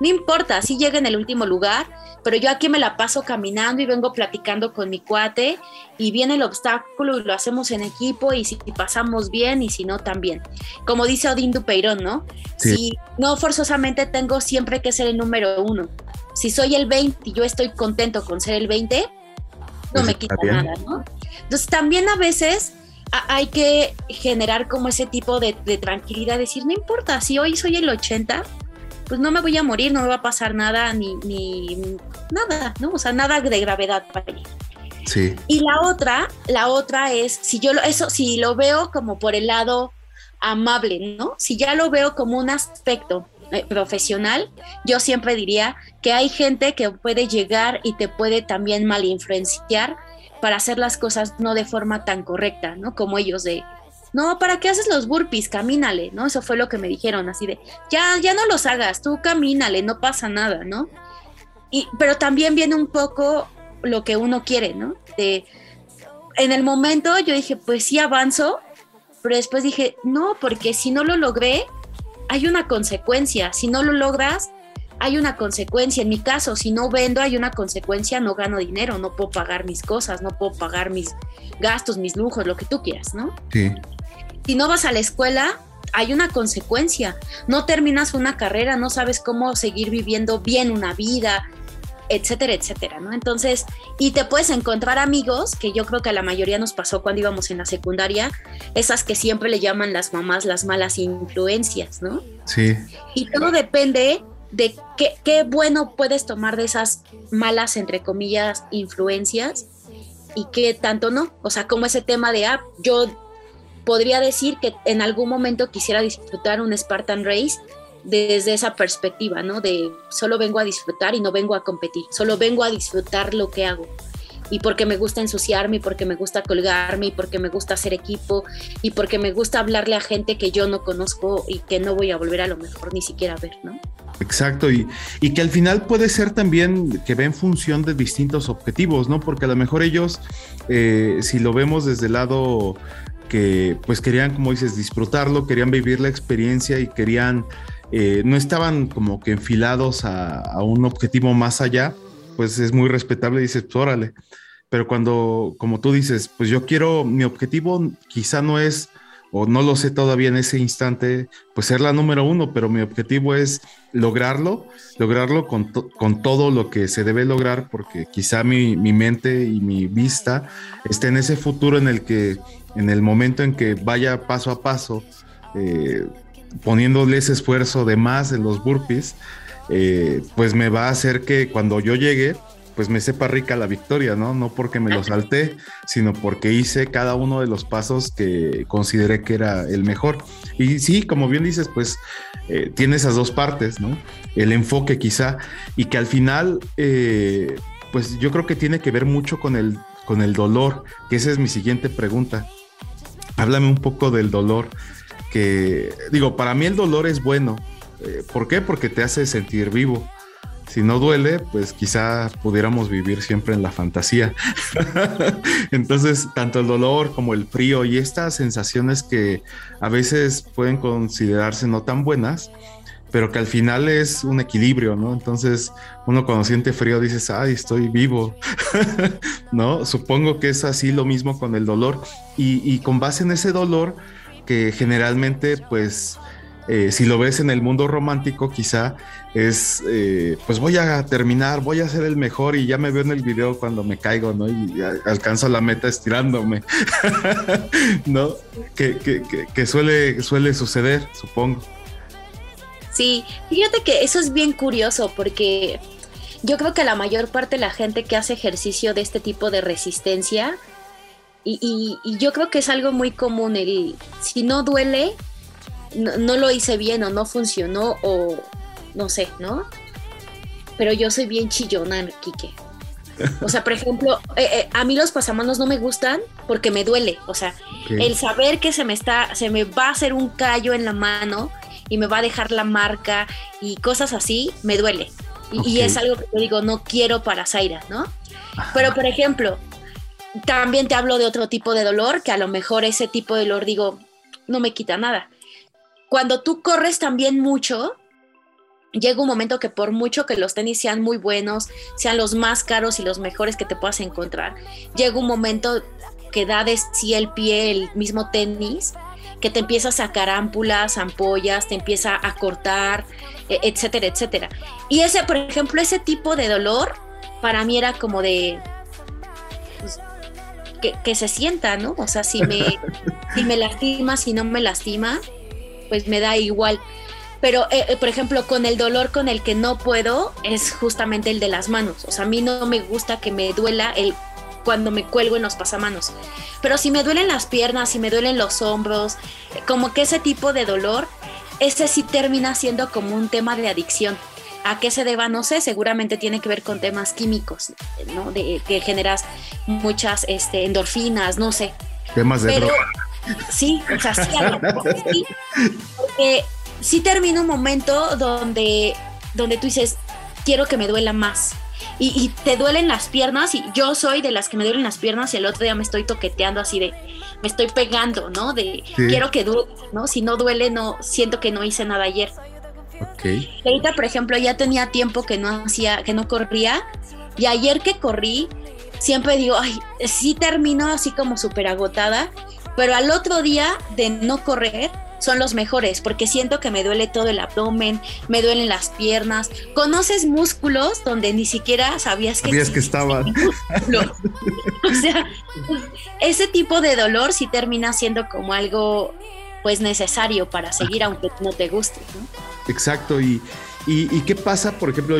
[SPEAKER 2] no importa, si llega en el último lugar, pero yo aquí me la paso caminando y vengo platicando con mi cuate y viene el obstáculo y lo hacemos en equipo y si pasamos bien y si no también. Como dice Odín Dupeirón, ¿no?
[SPEAKER 1] Sí.
[SPEAKER 2] Si no forzosamente tengo siempre que ser el número uno. Si soy el 20 y yo estoy contento con ser el 20, no me quita nada, ¿no? Entonces también a veces hay que generar como ese tipo de, de tranquilidad, decir, no importa, si hoy soy el 80, pues no me voy a morir, no me va a pasar nada, ni, ni nada, ¿no? O sea, nada de gravedad para mí.
[SPEAKER 1] Sí.
[SPEAKER 2] Y la otra, la otra es, si yo lo, eso, si lo veo como por el lado amable, ¿no? Si ya lo veo como un aspecto eh, profesional, yo siempre diría que hay gente que puede llegar y te puede también mal influenciar para hacer las cosas no de forma tan correcta, ¿no? Como ellos de, no, ¿para qué haces los burpees? Camínale, ¿no? Eso fue lo que me dijeron, así de, ya, ya no los hagas, tú camínale, no pasa nada, ¿no? Y, pero también viene un poco lo que uno quiere, ¿no? De, en el momento yo dije, pues sí avanzo, pero después dije, no, porque si no lo logré, hay una consecuencia. Si no lo logras, hay una consecuencia. En mi caso, si no vendo, hay una consecuencia, no gano dinero, no puedo pagar mis cosas, no puedo pagar mis gastos, mis lujos, lo que tú quieras, ¿no?
[SPEAKER 1] Sí.
[SPEAKER 2] Si no vas a la escuela, hay una consecuencia. No terminas una carrera, no sabes cómo seguir viviendo bien una vida, etcétera, etcétera, ¿no? Entonces, y te puedes encontrar amigos, que yo creo que a la mayoría nos pasó cuando íbamos en la secundaria, esas que siempre le llaman las mamás las malas influencias, ¿no?
[SPEAKER 1] Sí.
[SPEAKER 2] Y todo depende de qué, qué bueno puedes tomar de esas malas, entre comillas, influencias y qué tanto no. O sea, como ese tema de, ah, yo podría decir que en algún momento quisiera disfrutar un Spartan Race desde esa perspectiva, ¿no? De solo vengo a disfrutar y no vengo a competir, solo vengo a disfrutar lo que hago. Y porque me gusta ensuciarme, y porque me gusta colgarme, y porque me gusta hacer equipo, y porque me gusta hablarle a gente que yo no conozco y que no voy a volver a lo mejor ni siquiera a ver, ¿no?
[SPEAKER 1] Exacto, y, y que al final puede ser también que ve en función de distintos objetivos, ¿no? Porque a lo mejor ellos, eh, si lo vemos desde el lado que pues querían, como dices, disfrutarlo, querían vivir la experiencia y querían eh, no estaban como que enfilados a, un objetivo más allá, pues es muy respetable, dices, pues órale. Pero cuando, como tú dices, pues yo quiero, mi objetivo quizá no es, o no lo sé todavía en ese instante, pues ser la número uno, pero mi objetivo es lograrlo, lograrlo con, con todo lo que se debe lograr, porque quizá mi, mi mente y mi vista esté en ese futuro en el que, en el momento en que vaya paso a paso, eh, poniéndole ese esfuerzo de más en los burpees, eh, pues me va a hacer que cuando yo llegue, pues me sepa rica la victoria, ¿no? No porque me lo salté, sino porque hice cada uno de los pasos que consideré que era el mejor. Y sí, como bien dices, pues eh, tiene esas dos partes, ¿no? El enfoque quizá, y que al final, eh, pues yo creo que tiene que ver mucho con el, con el dolor, que esa es mi siguiente pregunta. Háblame un poco del dolor que, digo, para mí el dolor es bueno. Eh, ¿Por qué? Porque te hace sentir vivo. Si no duele, pues quizá pudiéramos vivir siempre en la fantasía. Entonces, tanto el dolor como el frío y estas sensaciones que a veces pueden considerarse no tan buenas, pero que al final es un equilibrio, ¿no? Entonces, uno cuando siente frío dices, ay, estoy vivo, ¿no? Supongo que es así lo mismo con el dolor. Y, con base en ese dolor, que generalmente pues eh, si lo ves en el mundo romántico quizá es eh, pues voy a terminar, voy a ser el mejor y ya me veo en el video cuando me caigo, ¿no? Y alcanzo la meta estirándome, ¿no? Que, suele, suele suceder, supongo.
[SPEAKER 2] Sí, fíjate que eso es bien curioso porque yo creo que la mayor parte de la gente que hace ejercicio de este tipo de resistencia y, yo creo que es algo muy común el, si no duele, no, lo hice bien o no funcionó o no sé, ¿no? Pero yo soy bien chillona, Kike. O sea, por ejemplo, eh, eh, a mí los pasamanos no me gustan porque me duele. O sea, el saber que se me está, se me va a hacer un callo en la mano y me va a dejar la marca y cosas así, me duele. Y, es algo que yo digo, no quiero para Zaira, ¿no? Pero, por ejemplo, también te hablo de otro tipo de dolor, que a lo mejor ese tipo de dolor digo, no me quita nada. Cuando tú corres también mucho, llega un momento que por mucho que los tenis sean muy buenos, sean los más caros y los mejores que te puedas encontrar, llega un momento que da de sí el pie el mismo tenis, que te empieza a sacar ámpulas, ampollas, te empieza a cortar, e, etcétera, etcétera. Y ese, por ejemplo, ese tipo de dolor para mí era como de, que, se sienta, ¿no? O sea, si me, si me lastima, si no me lastima, pues me da igual. Pero, eh, eh, por ejemplo, con el dolor con el que no puedo es justamente el de las manos. O sea, a mí no me gusta que me duela el cuando me cuelgo en los pasamanos. Pero si me duelen las piernas, si me duelen los hombros, como que ese tipo de dolor, ese sí termina siendo como un tema de adicción. ¿A qué se deba? No sé, seguramente tiene que ver con temas químicos, ¿no? De que generas muchas este, endorfinas, no sé.
[SPEAKER 1] Temas de droga.
[SPEAKER 2] Sí, o sea, sí, sí, porque sí termina un momento donde, donde tú dices, quiero que me duela más. Y, te duelen las piernas y yo soy de las que me duelen las piernas y el otro día me estoy toqueteando así de, me estoy pegando, ¿no? De, quiero que duele, ¿no? Si no duele, no, siento que no hice nada ayer. Ahorita, por ejemplo, ya tenía tiempo que no hacía, que no corría. Y ayer que corrí, siempre digo, ay, sí termino así como súper agotada. Pero al otro día de no correr, son los mejores, porque siento que me duele todo el abdomen, me duelen las piernas. Conoces músculos donde ni siquiera sabías que,
[SPEAKER 1] sabías que estaban.
[SPEAKER 2] o sea, ese tipo de dolor sí termina siendo como algo pues necesario para seguir aunque no te guste.
[SPEAKER 1] Exacto, y, y, qué pasa, por ejemplo,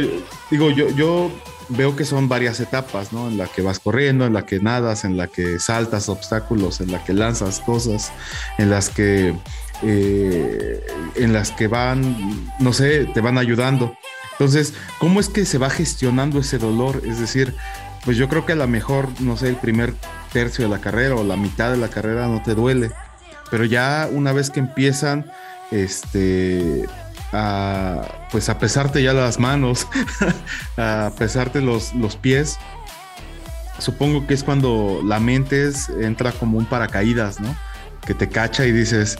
[SPEAKER 1] digo, yo, yo veo que son varias etapas, ¿no? En la que vas corriendo, en la que nadas, en la que saltas obstáculos, en la que lanzas cosas, en las que eh, en las que van, no sé, te van ayudando. Entonces, ¿cómo es que se va gestionando ese dolor? Es decir, pues yo creo que a lo mejor, no sé, el primer tercio de la carrera o la mitad de la carrera no te duele, pero ya una vez que empiezan, este, a, pues a pesarte ya las manos, a pesarte los, los pies, supongo que es cuando la mente entra como un paracaídas, ¿no? Que te cacha y dices,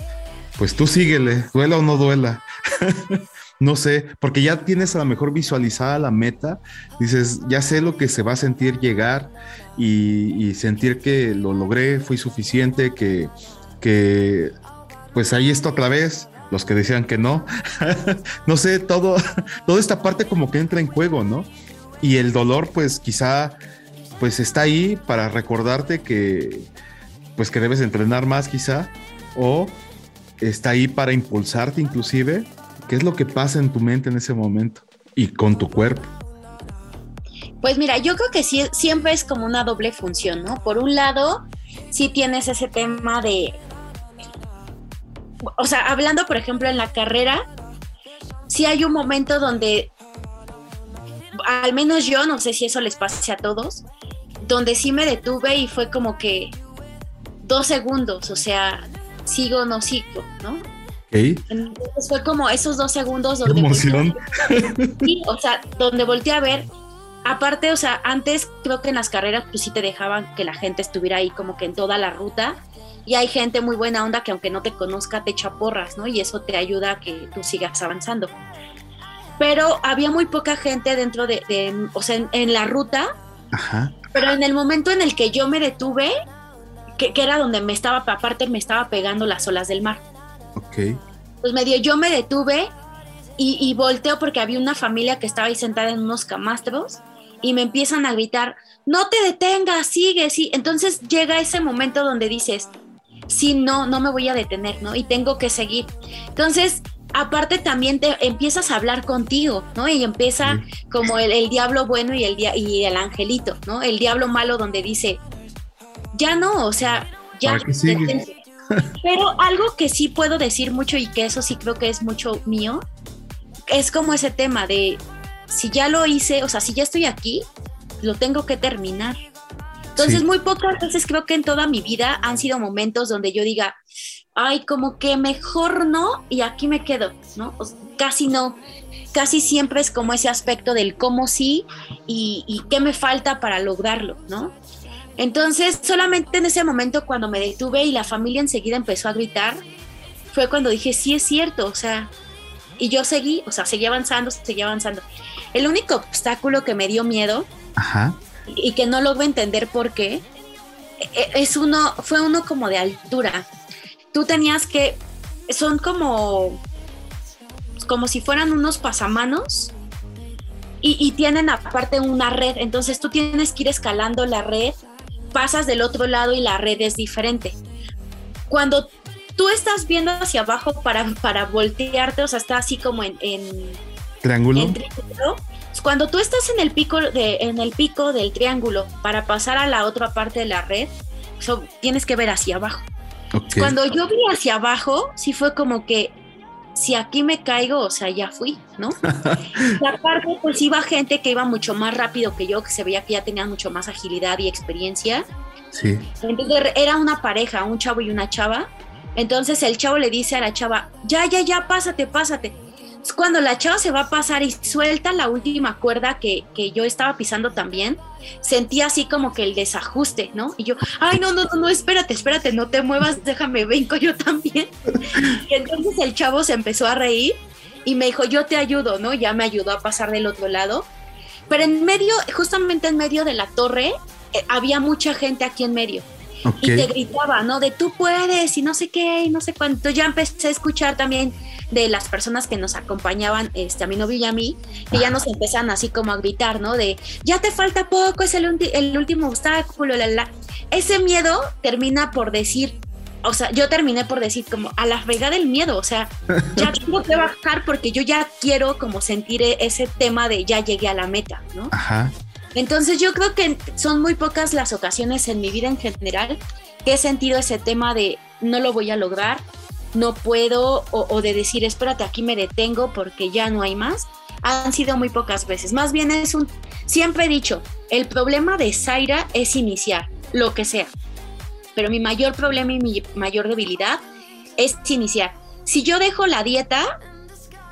[SPEAKER 1] pues tú síguele, duela o no duela. no sé, porque ya tienes a lo mejor visualizada la meta, dices, ya sé lo que se va a sentir llegar y, sentir que lo logré, fui suficiente, que, que pues ahí está otra vez, los que decían que no, no sé, todo, toda esta parte como que entra en juego, ¿no? Y el dolor pues quizá pues está ahí para recordarte que pues que debes entrenar más quizá o está ahí para impulsarte inclusive. ¿Qué es lo que pasa en tu mente en ese momento y con tu cuerpo?
[SPEAKER 2] Pues mira, yo creo que siempre es como una doble función, ¿no? Por un lado, sí tienes ese tema de, o sea, hablando por ejemplo en la carrera, sí hay un momento donde, al menos yo, no sé si eso les pase a todos, donde sí me detuve y fue como que dos segundos, o sea, sigo o no sigo, ¿no? Entonces fue como esos dos segundos donde...
[SPEAKER 1] emoción.
[SPEAKER 2] sí, o sea, donde volteé a ver. Aparte, o sea, antes creo que en las carreras pues sí te dejaban que la gente estuviera ahí como que en toda la ruta. Y hay gente muy buena onda que aunque no te conozca te echa porras, ¿no? Y eso te ayuda a que tú sigas avanzando. Pero había muy poca gente dentro de, o sea, en, la ruta. Ajá. Pero en el momento en el que yo me detuve, que, era donde me estaba, aparte me estaba pegando las olas del mar.
[SPEAKER 1] Ok.
[SPEAKER 2] Pues medio yo me detuve y, y volteo porque había una familia que estaba ahí sentada en unos camastros y me empiezan a gritar, no te detengas, sigue, sí. Entonces llega ese momento donde dices, sí, no, no me voy a detener, ¿no? Y tengo que seguir. Entonces, aparte también te empiezas a hablar contigo, ¿no? Y empieza como el, el, diablo bueno y el, y el angelito, ¿no? El diablo malo donde dice, ya no, o sea, ya. Pero algo que sí puedo decir mucho y que eso sí creo que es mucho mío, es como ese tema de si ya lo hice, o sea, si ya estoy aquí, lo tengo que terminar. Entonces, muy pocas veces creo que en toda mi vida han sido momentos donde yo diga, ay, como que mejor no, y aquí me quedo, ¿no? casi no. Casi siempre es como ese aspecto del cómo sí y, y qué me falta para lograrlo, ¿no? Entonces, solamente en ese momento cuando me detuve y la familia enseguida empezó a gritar, fue cuando dije, sí es cierto, o sea, y yo seguí, o sea, seguí avanzando, seguí avanzando. El único obstáculo que me dio miedo Y, que no logro entender por qué, e, es uno, fue uno como de altura. Tú tenías que, son como, como si fueran unos pasamanos y, y tienen aparte una red, entonces tú tienes que ir escalando la red pasas del otro lado y la red es diferente. Cuando tú estás viendo hacia abajo para, para voltearte, o sea, está así como en,
[SPEAKER 1] triángulo.
[SPEAKER 2] Cuando tú estás en el pico de, en el pico del triángulo para pasar a la otra parte de la red, tienes que ver hacia abajo. Cuando yo vi hacia abajo, sí fue como que si aquí me caigo, o sea, ya fui, ¿no? y aparte, pues iba gente que iba mucho más rápido que yo, que se veía que ya tenían mucho más agilidad y experiencia.
[SPEAKER 1] Sí.
[SPEAKER 2] Entonces era una pareja, un chavo y una chava. Entonces el chavo le dice a la chava, ya, ya, ya, pásate, pásate cuando la chava se va a pasar y suelta la última cuerda que, yo estaba pisando también, sentí así como que el desajuste, ¿no? Y yo, ay, no, no, no, no, espérate, espérate, no te muevas, déjame, vengo yo también. Y entonces el chavo se empezó a reír y me dijo, yo te ayudo, ¿no? Ya me ayudó a pasar del otro lado. Pero en medio, justamente en medio de la torre, eh, había mucha gente aquí en medio. Y te gritaba, ¿no? De tú puedes y no sé qué y no sé cuánto. Ya empecé a escuchar también de las personas que nos acompañaban, este, a mi novio y a mí, que ya nos empiezan así como a gritar, ¿no? De ya te falta poco, es el, el último obstáculo, la, la. Ese miedo termina por decir, o sea, yo terminé por decir como a la fregada del miedo, o sea, ya tengo que bajar porque yo ya quiero como sentir e-, ese tema de ya llegué a la meta, ¿no? Ajá. Entonces yo creo que son muy pocas las ocasiones en mi vida en general que he sentido ese tema de no lo voy a lograr, no puedo, o, de decir, espérate, aquí me detengo porque ya no hay más. Han sido muy pocas veces. Más bien es un, siempre he dicho, el problema de Zaira es iniciar, lo que sea. Pero mi mayor problema y mi mayor debilidad es iniciar. Si yo dejo la dieta,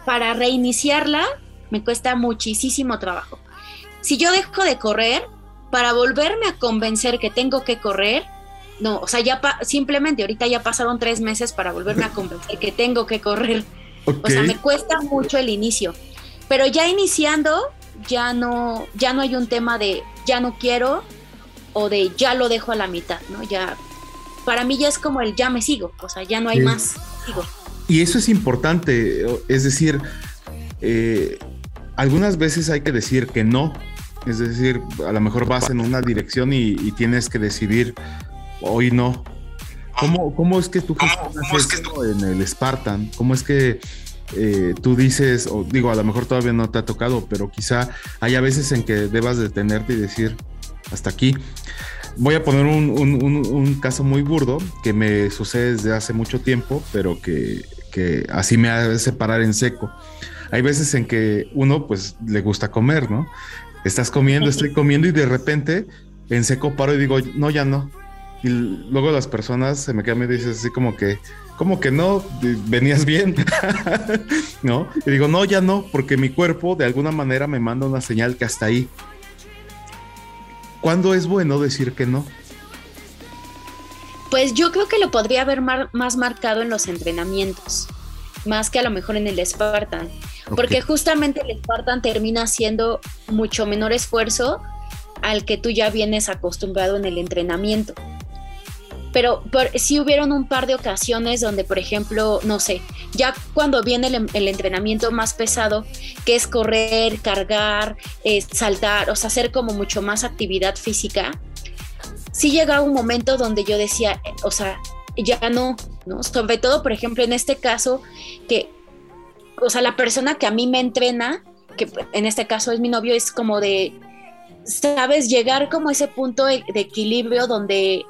[SPEAKER 2] para reiniciarla me cuesta muchísimo trabajo. Si yo dejo de correr, para volverme a convencer que tengo que correr, no, o sea, ya simplemente ahorita ya pasaron tres meses para volverme a convencer que tengo que correr. O sea, me cuesta mucho el inicio. Pero ya iniciando, ya no, ya no hay un tema de ya no quiero o de ya lo dejo a la mitad, ¿no? Ya, para mí ya es como el ya me sigo, o sea, ya no hay más, sigo.
[SPEAKER 1] Y eso es importante, es decir, eh, algunas veces hay que decir que no, es decir, a lo mejor vas en una dirección y, tienes que decidir hoy no. ¿Cómo, cómo es que tú ¿Cómo, en el Spartan? ¿Cómo es que eh, tú dices, o digo, a lo mejor todavía no te ha tocado, pero quizá haya veces en que debas detenerte y decir, hasta aquí. Voy a poner un, un, caso muy burdo que me sucede desde hace mucho tiempo, pero que, que así me hace parar en seco. Hay veces en que uno pues le gusta comer, ¿no? Estás comiendo, estoy comiendo y de repente en seco paro y digo, no, ya no. Y luego las personas se me quedan y dicen así como que, como que no, venías bien, ¿no? Y digo, no, ya no, porque mi cuerpo de alguna manera me manda una señal que hasta ahí. ¿Cuándo es bueno decir que no?
[SPEAKER 2] Pues yo creo que lo podría haber más marcado en los entrenamientos, más que a lo mejor en el Spartan, porque justamente el Spartan termina siendo mucho menor esfuerzo al que tú ya vienes acostumbrado en el entrenamiento pero sí hubieron un par de ocasiones donde, por ejemplo, no sé, ya cuando viene el, entrenamiento más pesado, que es correr, cargar, eh, saltar, o sea, hacer como mucho más actividad física, sí llegaba un momento donde yo decía, eh, o sea, ya no, ¿no? Sobre todo, por ejemplo, en este caso, que, o sea, la persona que a mí me entrena, que en este caso es mi novio, es como de, sabes, llegar como a ese punto de equilibrio donde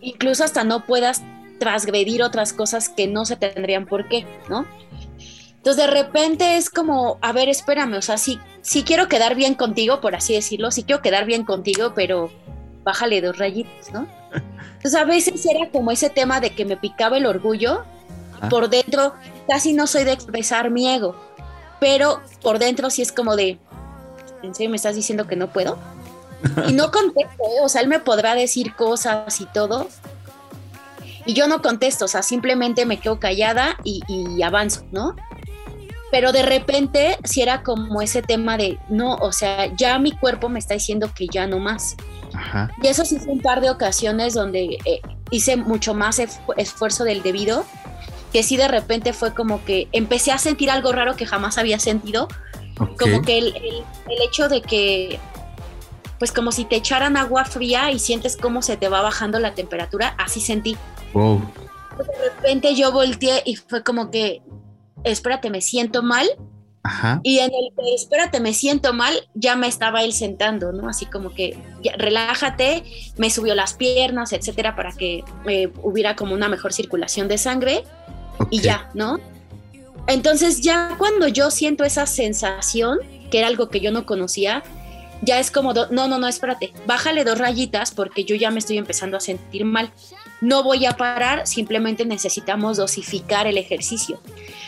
[SPEAKER 2] incluso hasta no puedas transgredir otras cosas que no se tendrían por qué, ¿no? Entonces de repente es como, a ver, espérame, o sea, sí, sí quiero quedar bien contigo, por así decirlo, sí quiero quedar bien contigo, pero bájale dos rayitos, ¿no? Entonces a veces era como ese tema de que me picaba el orgullo, ah. por dentro casi no soy de expresar mi ego, pero por dentro sí es como de, ¿en serio me estás diciendo que no puedo? Y no contesto, ¿eh? o sea, él me podrá decir cosas y todo. Y yo no contesto, o sea, simplemente me quedo callada y, avanzo, ¿no? Pero de repente, si era como ese tema de, no, o sea, ya mi cuerpo me está diciendo que ya no más. Y eso sí fue un par de ocasiones donde eh, hice mucho más esfuerzo del debido, que sí de repente fue como que empecé a sentir algo raro que jamás había sentido, como que el, hecho de que pues como si te echaran agua fría y sientes cómo se te va bajando la temperatura, así sentí. Wow. de repente yo volteé y fue como que, espérate, me siento mal. Ajá. Y en el que, espérate, me siento mal, ya me estaba él sentando, ¿no? Así como que, relájate, me subió las piernas, etcétera, para que eh, hubiera como una mejor circulación de sangre y ya, ¿no? Entonces ya cuando yo siento esa sensación, que era algo que yo no conocía, ya es como, no, no, no, espérate, bájale dos rayitas porque yo ya me estoy empezando a sentir mal. No voy a parar, simplemente necesitamos dosificar el ejercicio.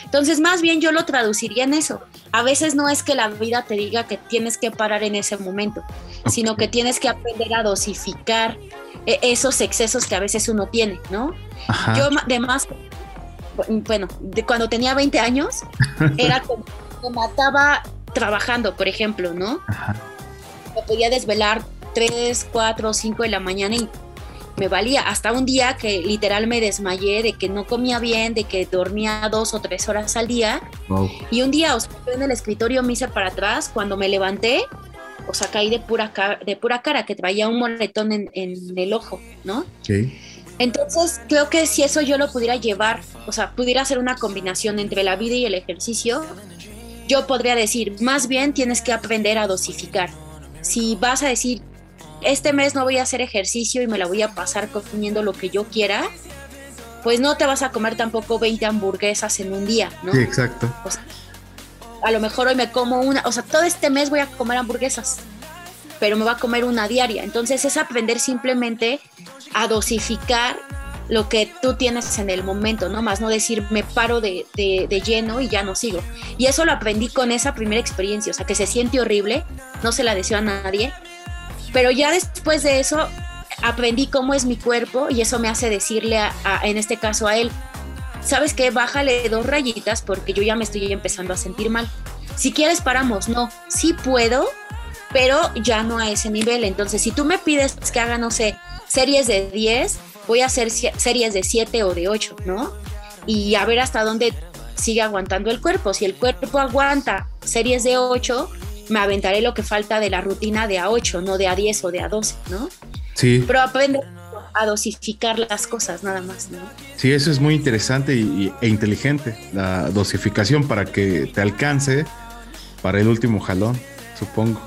[SPEAKER 2] Entonces, más bien yo lo traduciría en eso. A veces no es que la vida te diga que tienes que parar en ese momento, sino que tienes que aprender a dosificar eh, esos excesos que a veces uno tiene, ¿no? Yo además, bueno, de cuando tenía 20 años, era como me mataba trabajando, por ejemplo, ¿no? Ajá podía desvelar 3, 4, 5 de la mañana y me valía. Hasta un día que literal me desmayé de que no comía bien, de que dormía dos o tres horas al día. Y un día, o sea, en el escritorio me hice para atrás, cuando me levanté, o sea, caí de pura, cara, de pura cara, que traía un moretón en, el ojo, ¿no? Sí. Entonces, creo que si eso yo lo pudiera llevar, o sea, pudiera hacer una combinación entre la vida y el ejercicio, yo podría decir, más bien tienes que aprender a dosificar. Si vas a decir, este mes no voy a hacer ejercicio y me la voy a pasar comiendo lo que yo quiera, pues no te vas a comer tampoco 20 hamburguesas en un día, ¿no?
[SPEAKER 1] Sí, exacto.
[SPEAKER 2] a lo mejor hoy me como una, o sea, todo este mes voy a comer hamburguesas, pero me va a comer una diaria. Entonces es aprender simplemente a dosificar lo que tú tienes en el momento, ¿no? Más no decir me paro de, de, lleno y ya no sigo. Y eso lo aprendí con esa primera experiencia, o sea, que se siente horrible, no se la deseo a nadie, pero ya después de eso aprendí cómo es mi cuerpo y eso me hace decirle, a, en este caso a él, ¿sabes qué? Bájale dos rayitas porque yo ya me estoy empezando a sentir mal. Si quieres paramos, no, sí puedo, pero ya no a ese nivel. Entonces, si tú me pides que haga, no sé, series de 10, voy a hacer series de 7 o de 8, ¿no? Y a ver hasta dónde sigue aguantando el cuerpo. Si el cuerpo aguanta series de 8, me aventaré lo que falta de la rutina de A8, no de A10 o de A12, ¿no?
[SPEAKER 1] Sí.
[SPEAKER 2] Pero aprende a dosificar las cosas nada más, ¿no?
[SPEAKER 1] Sí, eso es muy interesante y, e inteligente, la dosificación para que te alcance para el último jalón, supongo.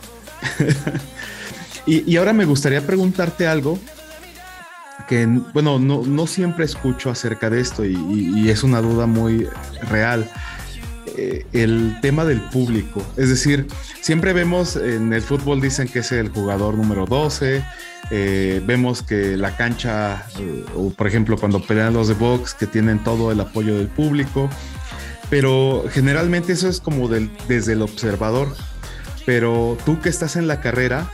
[SPEAKER 1] y, ahora me gustaría preguntarte algo que, bueno, no, siempre escucho acerca de esto y es una duda muy real. Eh, el tema del público. Es decir, siempre vemos en el fútbol dicen que es el jugador número 12, eh, vemos que la cancha, eh, o por ejemplo cuando pelean los de box, que tienen todo el apoyo del público, pero generalmente eso es como desde el observador. Pero tú que estás en la carrera,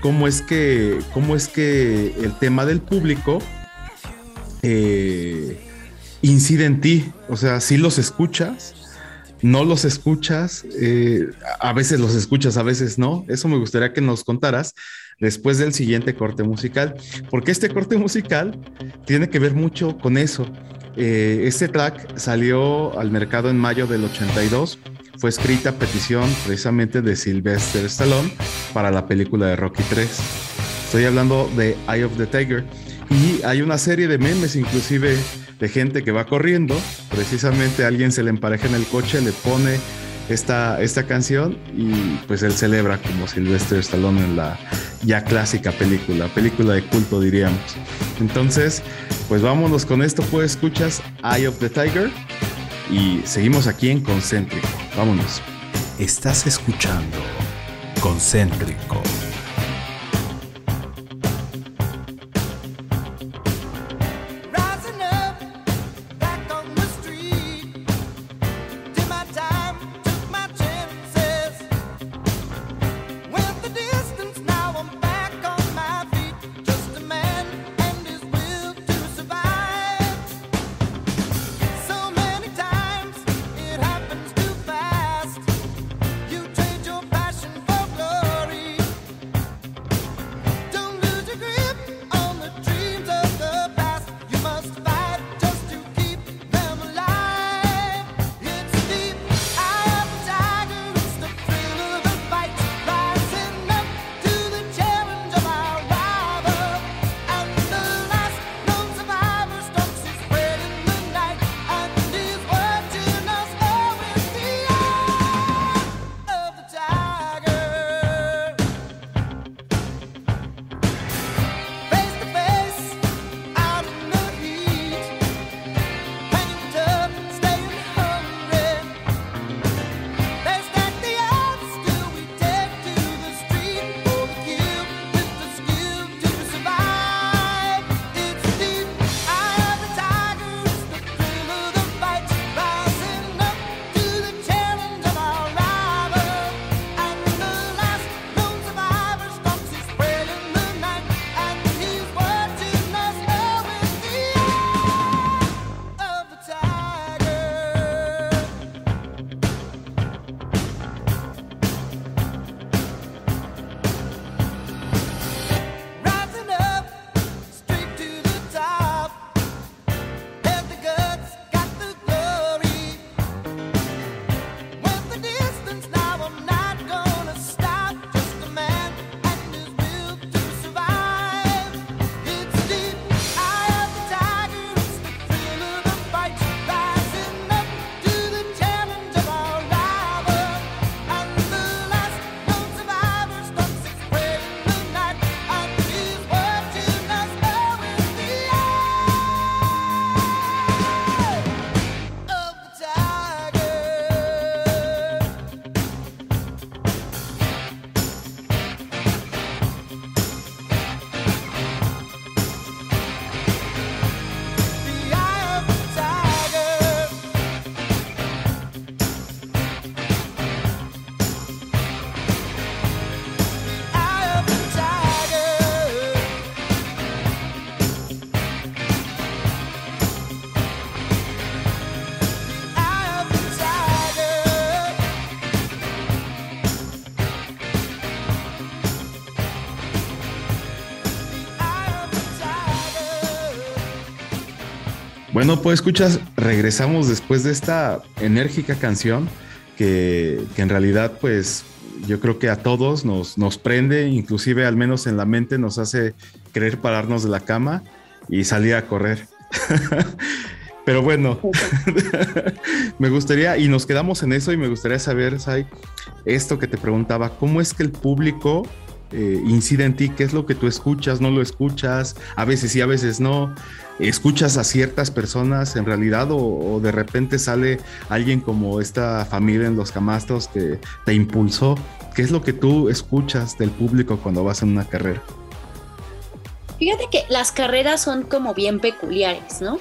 [SPEAKER 1] ¿cómo es que, cómo es que el tema del público incide en ti? O sea, si los escuchas, no los escuchas, eh, a veces los escuchas, a veces no. Eso me gustaría que nos contaras después del siguiente corte musical, porque este corte musical tiene que ver mucho con eso. Eh, este track salió al mercado en mayo del 82, escrita petición precisamente de Sylvester Stallone para la película de Rocky 3. Estoy hablando de Eye of the Tiger y hay una serie de memes inclusive de gente que va corriendo, precisamente alguien se le empareja en el coche, le pone esta, esta canción y pues él celebra como Sylvester Stallone en la ya clásica película, película de culto diríamos. Entonces, pues vámonos con esto, pues escuchas Eye of the Tiger y seguimos aquí en Concéntrico. Vámonos.
[SPEAKER 3] Estás escuchando Concéntrico.
[SPEAKER 1] Bueno, pues escuchas, regresamos después de esta enérgica canción que, en realidad pues yo creo que a todos nos, nos prende, inclusive al menos en la mente nos hace querer pararnos de la cama y salir a correr. Pero bueno, me gustaría, y nos quedamos en eso, y me gustaría saber, Sai, esto que te preguntaba, ¿cómo es que el público eh, incide en ti? ¿Qué es lo que tú escuchas? ¿No lo escuchas? A veces sí, a veces no. ¿Escuchas a ciertas personas en realidad o, de repente sale alguien como esta familia en los camastros que te impulsó? ¿Qué es lo que tú escuchas del público cuando vas en una carrera?
[SPEAKER 2] Fíjate que las carreras son como bien peculiares, ¿no?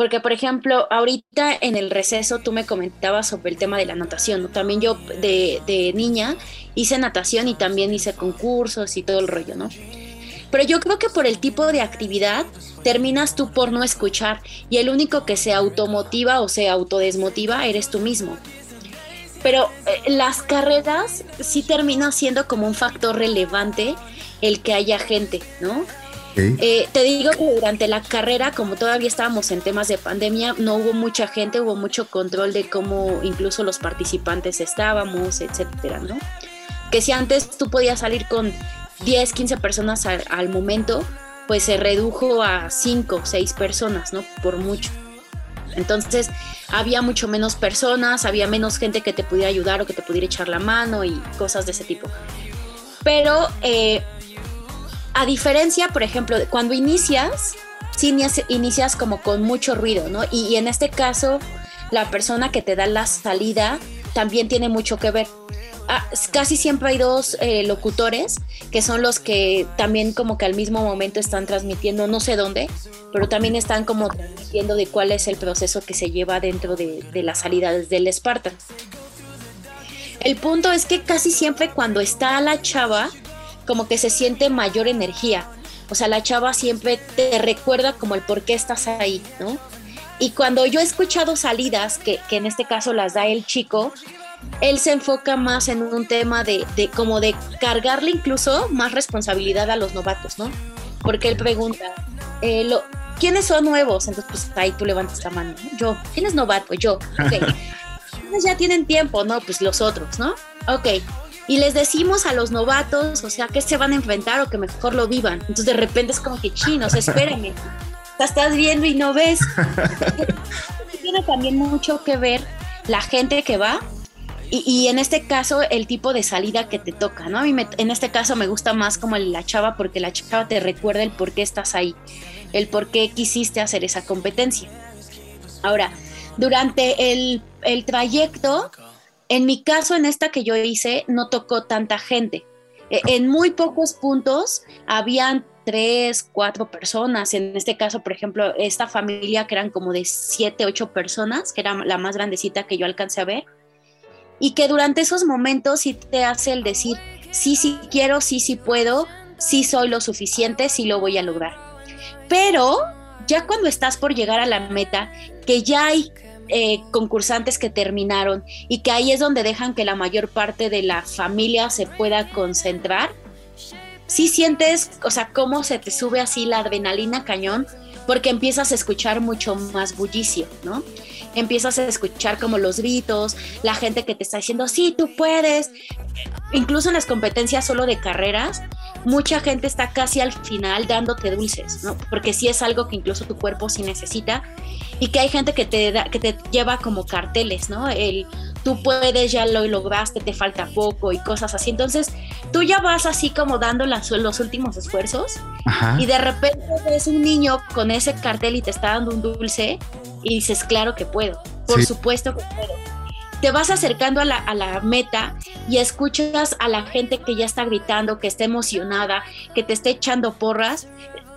[SPEAKER 2] Porque, por ejemplo, ahorita en el receso tú me comentabas sobre el tema de la natación. También yo de, de niña hice natación y también hice concursos y todo el rollo, ¿no? Pero yo creo que por el tipo de actividad terminas tú por no escuchar y el único que se automotiva o se autodesmotiva eres tú mismo. Pero eh, las carreras sí terminan siendo como un factor relevante el que haya gente, ¿no? Eh, te digo que durante la carrera, como todavía estábamos en temas de pandemia, no hubo mucha gente, hubo mucho control de cómo incluso los participantes estábamos, etcétera, ¿no? Que si antes tú podías salir con 10, 15 personas al, momento, pues se redujo a 5, 6 personas, ¿no? Por mucho. Entonces había mucho menos personas, había menos gente que te pudiera ayudar o que te pudiera echar la mano y cosas de ese tipo. Pero eh, a diferencia, por ejemplo, cuando inicias, sí inicias como con mucho ruido, ¿no? Y, en este caso, la persona que te da la salida también tiene mucho que ver. Ah, casi siempre hay dos eh, locutores que son los que también como que al mismo momento están transmitiendo, no sé dónde, pero también están como transmitiendo de cuál es el proceso que se lleva dentro de, de las salidas del Spartan. El punto es que casi siempre cuando está la chava, como que se siente mayor energía. O sea, la chava siempre te recuerda como el por qué estás ahí, ¿no? Y cuando yo he escuchado salidas, que, en este caso las da el chico, él se enfoca más en un tema de, de, como de cargarle incluso más responsabilidad a los novatos, ¿no? Porque él pregunta, eh, lo, ¿quiénes son nuevos? Entonces, pues ahí tú levantas la mano. Yo, ¿quién es novato? Yo, ok. ¿Quiénes ya tienen tiempo? No, pues los otros, ¿no? Ok y les decimos a los novatos, o sea, que se van a enfrentar o que mejor lo vivan. Entonces de repente es como que chinos, espérenme, estás viendo y no ves. Tiene también mucho que ver la gente que va y, en este caso el tipo de salida que te toca, ¿no? A mí en este caso me gusta más como la chava porque la chava te recuerda el por qué estás ahí, el por qué quisiste hacer esa competencia. Ahora, durante el, el trayecto en mi caso, en esta que yo hice, no tocó tanta gente. E, en muy pocos puntos habían tres, cuatro personas. En este caso, por ejemplo, esta familia que eran como de siete, ocho personas, que era la más grandecita que yo alcancé a ver, y que durante esos momentos sí te hace el decir, sí, sí quiero, sí, sí puedo, sí soy lo suficiente, sí lo voy a lograr. Pero ya cuando estás por llegar a la meta, que ya hay eh, concursantes que terminaron y que ahí es donde dejan que la mayor parte de la familia se pueda concentrar, si sientes, o sea, cómo se te sube así la adrenalina cañón, porque empiezas a escuchar mucho más bullicio, ¿no? Empiezas a escuchar como los gritos, la gente que te está diciendo, sí, tú puedes. Incluso en las competencias solo de carreras, mucha gente está casi al final dándote dulces, ¿no? Porque sí es algo que incluso tu cuerpo sí necesita y que hay gente que te, da, que te lleva como carteles, ¿no? El tú puedes, ya lo lograste, te falta poco y cosas así. Entonces, tú ya vas así como dando las, los últimos esfuerzos y de repente ves un niño con ese cartel y te está dando un dulce y dices, claro que puedo, por supuesto que puedo. Te vas acercando a la, a la meta y escuchas a la gente que ya está gritando, que está emocionada, que te está echando porras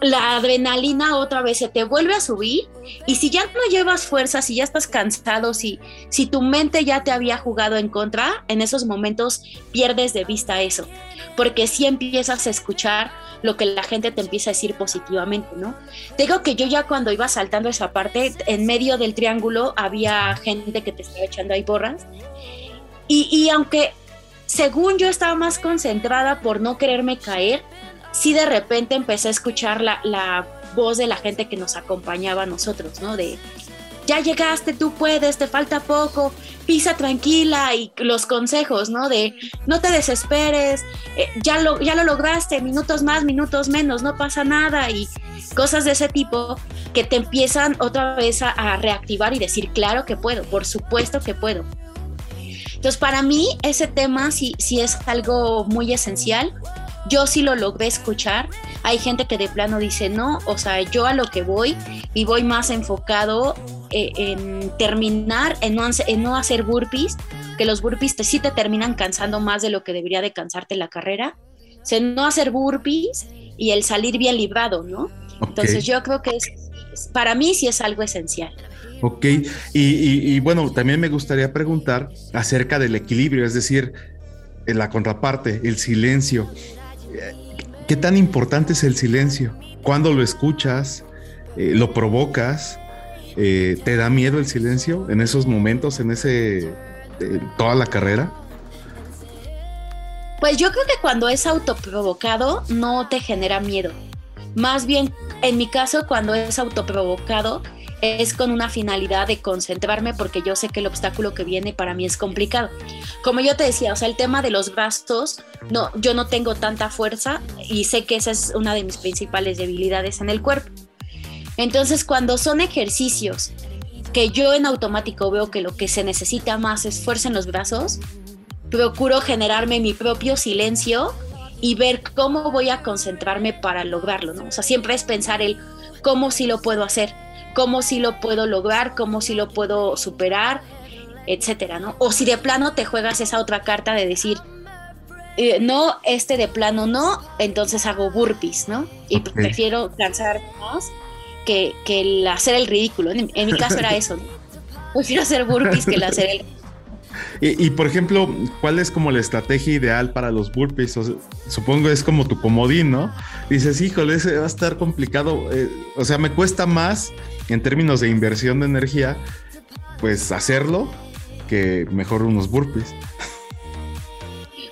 [SPEAKER 2] la adrenalina otra vez se te vuelve a subir y si ya no llevas fuerza, si ya estás cansado, si, si tu mente ya te había jugado en contra, en esos momentos pierdes de vista eso, porque si empiezas a escuchar lo que la gente te empieza a decir positivamente, ¿no? digo que yo ya cuando iba saltando esa parte, en medio del triángulo había gente que te estaba echando ahí borras y, y aunque según yo estaba más concentrada por no quererme caer, sí de repente empecé a escuchar la, voz de la gente que nos acompañaba a nosotros, ¿no? De, ya llegaste, tú puedes, te falta poco, pisa tranquila y los consejos, ¿no? De no te desesperes, eh, ya, lo, ya lo lograste, minutos más, minutos menos, no pasa nada y cosas de ese tipo que te empiezan otra vez a, reactivar y decir, claro que puedo, por supuesto que puedo. Entonces, para mí ese tema sí, sí es algo muy esencial. Yo sí lo logré escuchar. Hay gente que de plano dice no, o sea, yo a lo que voy y voy más enfocado eh, en terminar, en no, en no hacer burpees, que los burpees te, sí te terminan cansando más de lo que debería de cansarte la carrera. O sea, no hacer burpees y el salir bien librado, ¿no? Entonces yo creo que es, para mí sí es algo esencial.
[SPEAKER 1] Ok, y, y, bueno, también me gustaría preguntar acerca del equilibrio, es decir, en la contraparte, el silencio. ¿Qué tan importante es el silencio? ¿Cuándo lo escuchas? Eh, ¿Lo provocas? Eh, ¿Te da miedo el silencio en esos momentos, en ese toda la carrera?
[SPEAKER 2] Pues yo creo que cuando es autoprovocado no te genera miedo. Más bien, en mi caso, cuando es autoprovocado, es con una finalidad de concentrarme porque yo sé que el obstáculo que viene para mí es complicado. Como yo te decía, o sea, el tema de los brazos, no, yo no tengo tanta fuerza y sé que esa es una de mis principales debilidades en el cuerpo. Entonces, cuando son ejercicios que yo en automático veo que lo que se necesita más es fuerza en los brazos, procuro generarme mi propio silencio y ver cómo voy a concentrarme para lograrlo, ¿no? O sea, siempre es pensar el cómo sí lo puedo hacer, cómo sí lo puedo lograr, cómo sí lo puedo superar, etcétera, ¿no? O si de plano te juegas esa otra carta de decir, eh, no, este de plano no, entonces hago burpees, ¿no? Y prefiero cansar más que, el hacer el ridículo. En, mi caso era eso, ¿no? Prefiero hacer burpees que el hacer el
[SPEAKER 1] y, por ejemplo, ¿cuál es como la estrategia ideal para los burpees? supongo es como tu comodín, ¿no? Dices, híjole, ese va a estar complicado. Eh, o sea, me cuesta más en términos de inversión de energía, pues hacerlo que mejor unos burpees.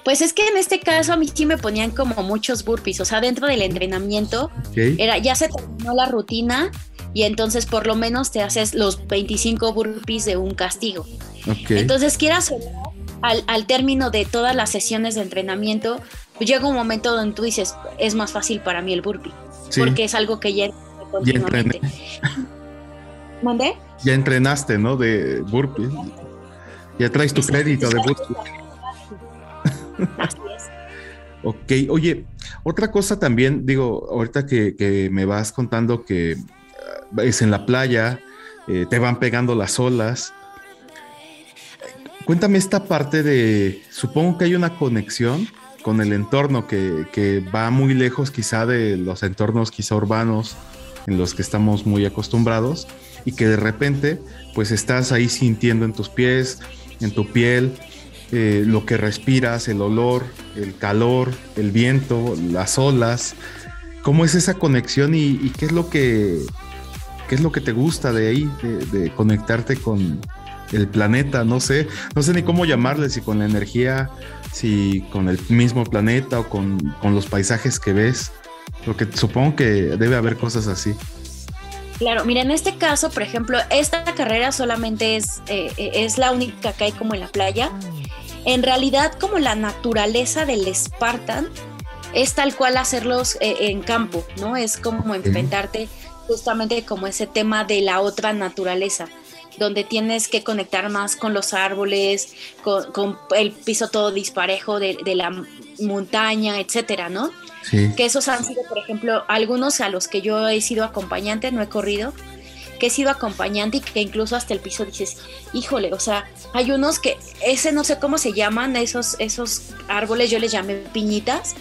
[SPEAKER 2] Pues es que en este caso a mí sí me ponían como muchos burpees, o sea, dentro del entrenamiento era ya se terminó la rutina y entonces por lo menos te haces los 25 burpees de un castigo. Entonces, quieras o no, al, al, término de todas las sesiones de entrenamiento, pues llega un momento donde tú dices, es más fácil para mí el burpee, porque es algo que ya,
[SPEAKER 1] ya entrené.
[SPEAKER 2] ¿Mandé?
[SPEAKER 1] Ya entrenaste, ¿no? De burpee. Ya traes tu crédito de burpee. Así es. ok, oye, otra cosa también, digo, ahorita que, que me vas contando que es en la playa, eh, te van pegando las olas. Cuéntame esta parte de, supongo que hay una conexión con el entorno que, va muy lejos quizá de los entornos quizá urbanos en los que estamos muy acostumbrados y que de repente pues estás ahí sintiendo en tus pies, en tu piel, eh, lo que respiras, el olor, el calor, el viento, las olas. ¿Cómo es esa conexión y, qué es lo que qué es lo que te gusta de ahí, de conectarte con, el planeta, no sé, no sé ni cómo llamarle, si con la energía, si con el mismo planeta o con, los paisajes que ves, porque supongo que debe haber cosas así.
[SPEAKER 2] Claro, mira, en este caso, por ejemplo, esta carrera solamente es, eh, es la única que hay como en la playa. En realidad, como la naturaleza del Spartan es tal cual hacerlos eh, en campo, ¿no? Es como enfrentarte justamente como ese tema de la otra naturaleza donde tienes que conectar más con los árboles, con, el piso todo disparejo de, la montaña, etcétera, ¿no? Sí. Que esos han sido, por ejemplo, algunos a los que yo he sido acompañante, no he corrido, que he sido acompañante y que incluso hasta el piso dices, híjole, o sea, hay unos que, ese no sé cómo se llaman, esos, esos árboles, yo les llamé piñitas,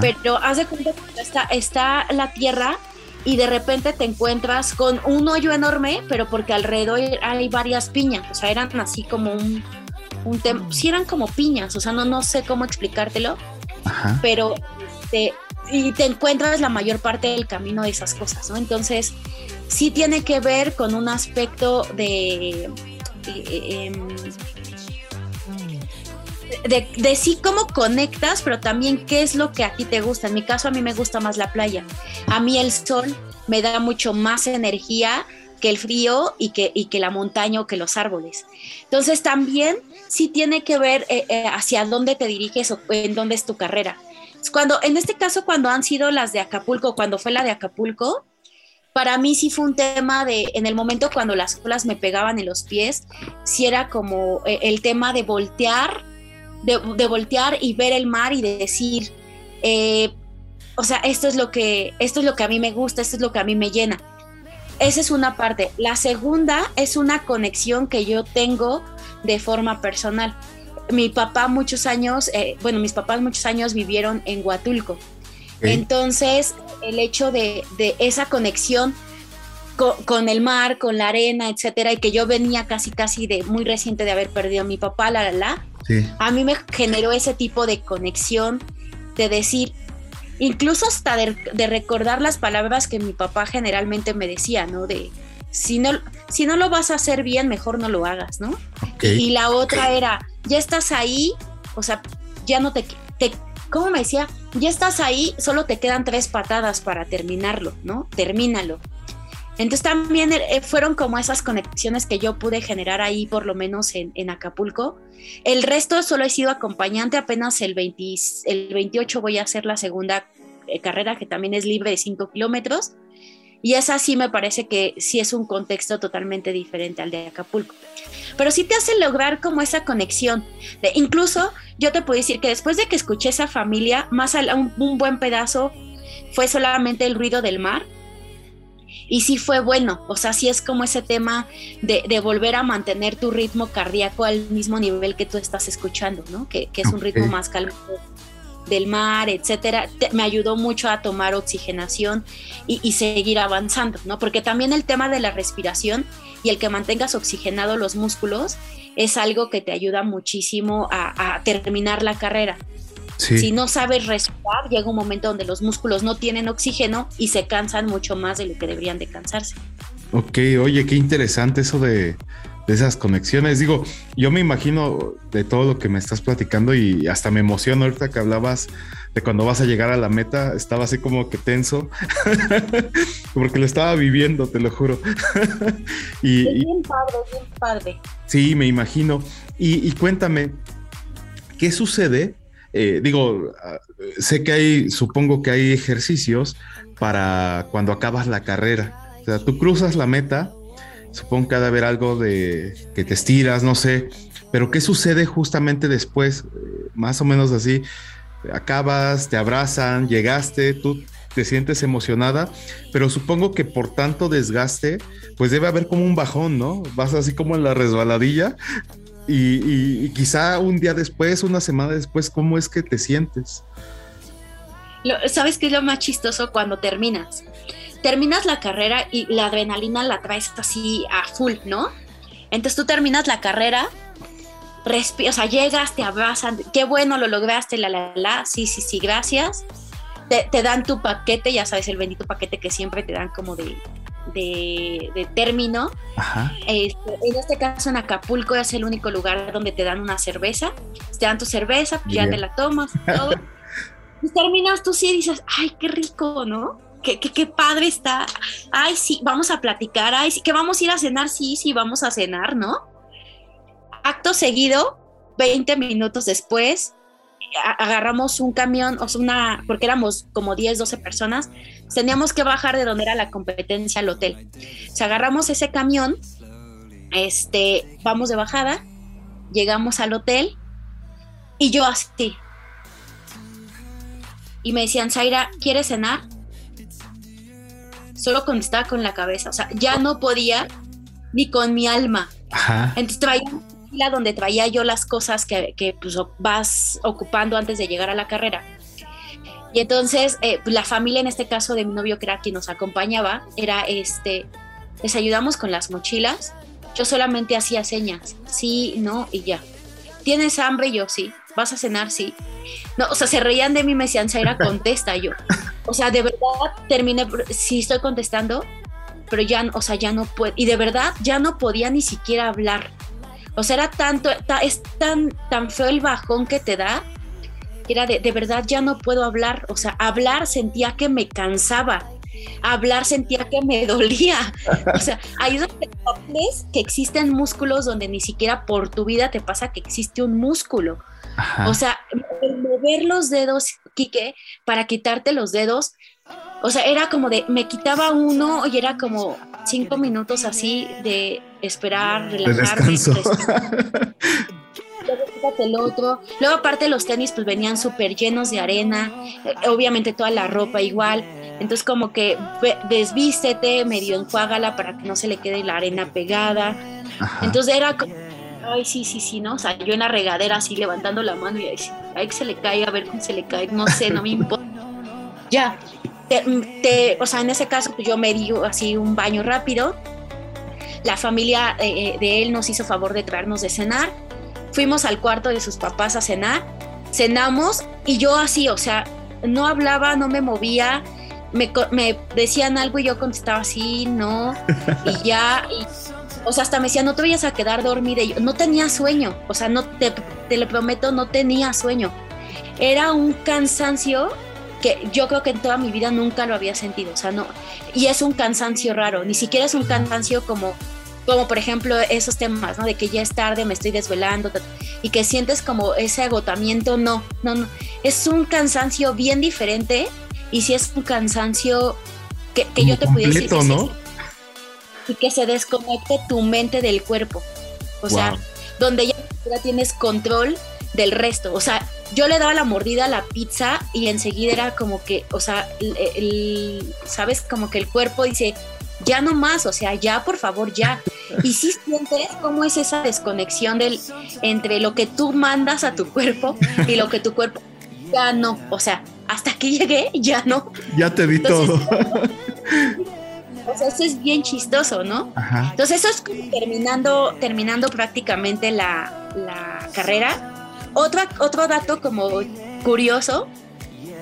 [SPEAKER 2] pero haz de cuenta que está, está la tierra y de repente te encuentras con un hoyo enorme, pero porque alrededor hay varias piñas, o sea, eran así como un, un sí eran como piñas, o sea, no, no sé cómo explicártelo, pero este, y te encuentras la mayor parte del camino de esas cosas, ¿no? Entonces, sí tiene que ver con un aspecto de... Em, de, de, sí cómo conectas, pero también qué es lo que a ti te gusta. En mi caso, a mí me gusta más la playa. A mí el sol me da mucho más energía que el frío y que, y que la montaña o que los árboles. Entonces también sí tiene que ver eh, eh, hacia dónde te diriges o en dónde es tu carrera. Cuando, en este caso, cuando han sido las de Acapulco, cuando fue la de Acapulco, para mí sí fue un tema de, en el momento cuando las olas me pegaban en los pies, sí era como eh, el tema de voltear, de, voltear y ver el mar y de decir, o sea, esto es lo que, esto es lo que a mí me gusta, esto es lo que a mí me llena. Esa es una parte. La segunda es una conexión que yo tengo de forma personal. Mi papá muchos años, eh, bueno, mis papás muchos años vivieron en Huatulco. Entonces, el hecho de, esa conexión con, el mar, con la arena, etcétera, y que yo venía casi, casi de muy reciente de haber perdido a mi papá, la, la, la, a mí me generó ese tipo de conexión de decir, incluso hasta de, recordar las palabras que mi papá generalmente me decía, ¿no? De si no, si no lo vas a hacer bien, mejor no lo hagas, ¿no? Y la otra era, ya estás ahí, o sea, ya no te, te, ¿cómo me decía? Ya estás ahí, solo te quedan tres patadas para terminarlo, ¿no? Termínalo. Entonces también eh, fueron como esas conexiones que yo pude generar ahí, por lo menos en, Acapulco. El resto solo he sido acompañante, apenas el, el 28 voy a hacer la segunda eh, carrera, que también es libre de 5 kilómetros. Y esa sí me parece que sí es un contexto totalmente diferente al de Acapulco. Pero sí te hace lograr como esa conexión. De, incluso yo te puedo decir que después de que escuché esa familia, más a un buen pedazo fue solamente el ruido del mar y sí fue bueno, o sea, sí es como ese tema de, volver a mantener tu ritmo cardíaco al mismo nivel que tú estás escuchando, ¿no? Que, es un ritmo más calmado del mar, etcétera, me ayudó mucho a tomar oxigenación y, seguir avanzando, ¿no? Porque también el tema de la respiración y el que mantengas oxigenado los músculos es algo que te ayuda muchísimo a terminar la carrera. Si no sabes respirar, llega un momento donde los músculos no tienen oxígeno y se cansan mucho más de lo que deberían de cansarse.
[SPEAKER 1] Ok, oye, qué interesante eso de, esas conexiones. Digo, yo me imagino de todo lo que me estás platicando y hasta me emociono ahorita que hablabas de cuando vas a llegar a la meta, estaba así como que tenso, porque lo estaba viviendo, te lo juro.
[SPEAKER 2] y, bien padre, bien padre.
[SPEAKER 1] Sí, me imagino. y cuéntame, ¿qué sucede eh, digo, ah, sé que hay, supongo que hay ejercicios para cuando acabas la carrera. O sea, tú cruzas la meta, supongo que ha de haber algo de que te estiras, no sé, pero ¿qué sucede justamente después? Eh, más o menos así, acabas, te abrazan, llegaste, tú te sientes emocionada, pero supongo que por tanto desgaste, pues debe haber como un bajón, ¿no? Vas así como en la resbaladilla y, quizá un día después, una semana después, ¿cómo es que te sientes?
[SPEAKER 2] ¿Sabes qué es lo más chistoso cuando terminas? Terminas la carrera y la adrenalina la traes así a full, ¿no? Entonces tú terminas la carrera, o sea, llegas, te abrazan, qué bueno lo lograste, la, la, la, sí, sí, sí, gracias. Te, dan tu paquete, ya sabes, el bendito paquete que siempre te dan como de, de, término. Este, en este caso en Acapulco es el único lugar donde te dan una cerveza. Te dan tu cerveza, ya te la tomas, todo. y terminas tú sí dices, ay, qué rico, ¿no? Qué, qué, padre está. Ay, sí, vamos a platicar. Ay, sí, que vamos a ir a cenar. Sí, sí, vamos a cenar, ¿no? Acto seguido, 20 minutos después, agarramos un camión, o sea, una, porque éramos como 10, 12 personas, teníamos que bajar de donde era la competencia al hotel. O sea, agarramos ese camión, este, vamos de bajada, llegamos al hotel y yo así. Y me decían, Zaira, ¿quieres cenar? Solo contestaba con la cabeza, o sea, ya no podía ni con mi alma. Entonces traía donde traía yo las cosas que, que pues, vas ocupando antes de llegar a la carrera. Y entonces eh, la familia, en este caso de mi novio, que era quien nos acompañaba, era este, les ayudamos con las mochilas. Yo solamente hacía señas, sí, no, y ya. ¿Tienes hambre? Yo sí. ¿Vas a cenar? Sí. No, o sea, se reían de mí, me decían, Zaira, contesta yo. O sea, de verdad terminé, sí estoy contestando, pero ya, o sea, ya no puedo. Y de verdad ya no podía ni siquiera hablar. O sea, era tanto, es tan, tan feo el bajón que te da, era de, de verdad ya no puedo hablar, o sea, hablar sentía que me cansaba, hablar sentía que me dolía. O sea, hay veces que existen músculos donde ni siquiera por tu vida te pasa que existe un músculo. O sea, mover los dedos, Quique, para quitarte los dedos, o sea, era como de, me quitaba uno y era como cinco minutos así de esperar, relajarme. El otro. Luego aparte los tenis pues venían súper llenos de arena, eh, obviamente toda la ropa igual. Entonces como que desvístete, medio enjuágala para que no se le quede la arena pegada. Entonces era como, ay, sí, sí, sí, ¿no? O sea, yo en la regadera así levantando la mano y ahí, ay, que se le cae, a ver cómo se le cae, no sé, no me importa. ya, te, o sea, en ese caso pues yo me di así un baño rápido. La familia eh, eh, de él nos hizo favor de traernos de cenar. Fuimos al cuarto de sus papás a cenar. Cenamos y yo así, o sea, no hablaba, no me movía. Me, me decían algo y yo contestaba así, no. Y ya, o sea, hasta me decía, no te vayas a quedar dormida. Y yo no tenía sueño, o sea, no te, te lo prometo, no tenía sueño. Era un cansancio que yo creo que en toda mi vida nunca lo había sentido, o sea, no, y es un cansancio raro, ni siquiera es un cansancio como, como por ejemplo esos temas, ¿no? De que ya es tarde, me estoy desvelando, y que sientes como ese agotamiento, no, no, no, es un cansancio bien diferente, y si es un cansancio que, yo te pudiera decir. ¿no? y que se desconecte tu mente del cuerpo, o sea, donde ya tienes control del resto, o sea, yo le daba la mordida a la pizza y enseguida era como que, o sea, el, ¿sabes? Como que el cuerpo dice, ya no más, o sea, ya por favor, ya. Y si sientes cómo es esa desconexión del, entre lo que tú mandas a tu cuerpo y lo que tu cuerpo ya no, o sea, hasta que llegué, ya no.
[SPEAKER 1] Ya te di todo.
[SPEAKER 2] O sea, eso es bien chistoso, ¿no? Entonces, eso es como terminando, terminando prácticamente la, la carrera otro, otro dato como curioso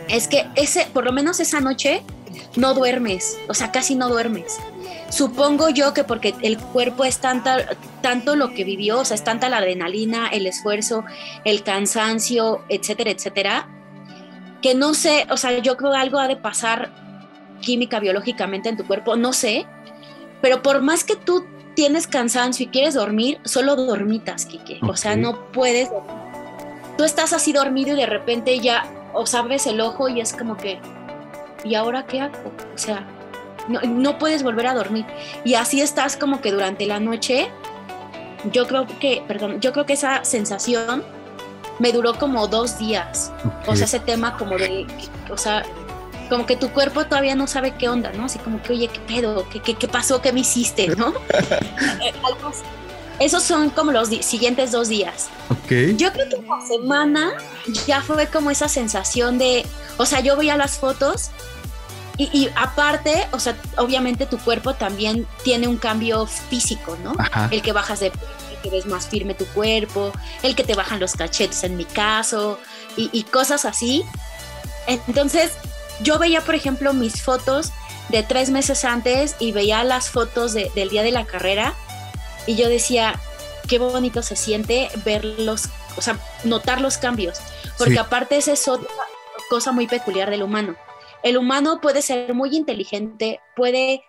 [SPEAKER 2] es que ese, por lo menos esa noche no duermes, o sea, casi no duermes. Supongo yo que porque el cuerpo es tanta, tanto lo que vivió, o sea, es tanta la adrenalina, el esfuerzo, el cansancio, etcétera, etcétera, que no sé, o sea, yo creo que algo ha de pasar química, biológicamente en tu cuerpo, no sé, pero por más que tú tienes cansancio y quieres dormir, solo dormitas, Kike. O sea, no puedes dormir tú estás así dormido y de repente ya os abres el ojo y es como que, ¿y ahora qué hago? O sea, no, puedes volver a dormir. Y así estás como que durante la noche, yo creo que, perdón, yo creo que esa sensación me duró como dos días. O sea, ese tema como de, o sea, como que tu cuerpo todavía no sabe qué onda, ¿no? Así como que, oye, ¿qué pedo? ¿Qué, qué, pasó? ¿Qué me hiciste? ¿No? Eh, algo así. Esos son como los siguientes dos días.
[SPEAKER 1] Ok.
[SPEAKER 2] Yo creo que la semana ya fue como esa sensación de, o sea, yo veía las fotos y, aparte, o sea, obviamente tu cuerpo también tiene un cambio físico, ¿no? El que bajas de el que ves más firme tu cuerpo, el que te bajan los cachetes en mi caso y, cosas así. Entonces, yo veía, por ejemplo, mis fotos de tres meses antes y veía las fotos del día de la carrera y yo decía, qué bonito se siente verlos, o sea, notar los cambios, porque aparte esa es otra cosa muy peculiar del humano. El humano puede ser muy inteligente, puede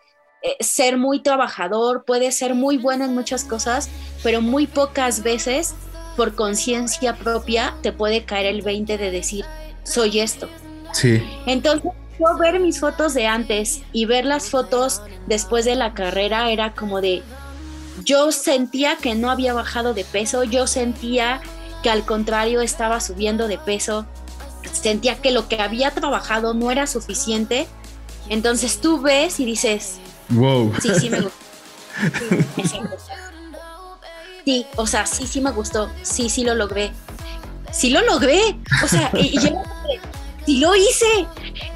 [SPEAKER 2] eh, ser muy trabajador, puede ser muy bueno en muchas cosas, pero muy pocas veces por conciencia propia te puede caer el 20 de decir, soy esto.
[SPEAKER 1] Sí.
[SPEAKER 2] Entonces, yo ver mis fotos de antes y ver las fotos después de la carrera era como de, yo sentía que no había bajado de peso, yo sentía que al contrario estaba subiendo de peso, sentía que lo que había trabajado no era suficiente. Entonces tú ves y dices,
[SPEAKER 1] wow.
[SPEAKER 2] Sí, sí me gustó. Sí, o sea, sí, sí me gustó. Sí, sí lo logré. Sí lo logré. O sea, y, yo sí lo hice.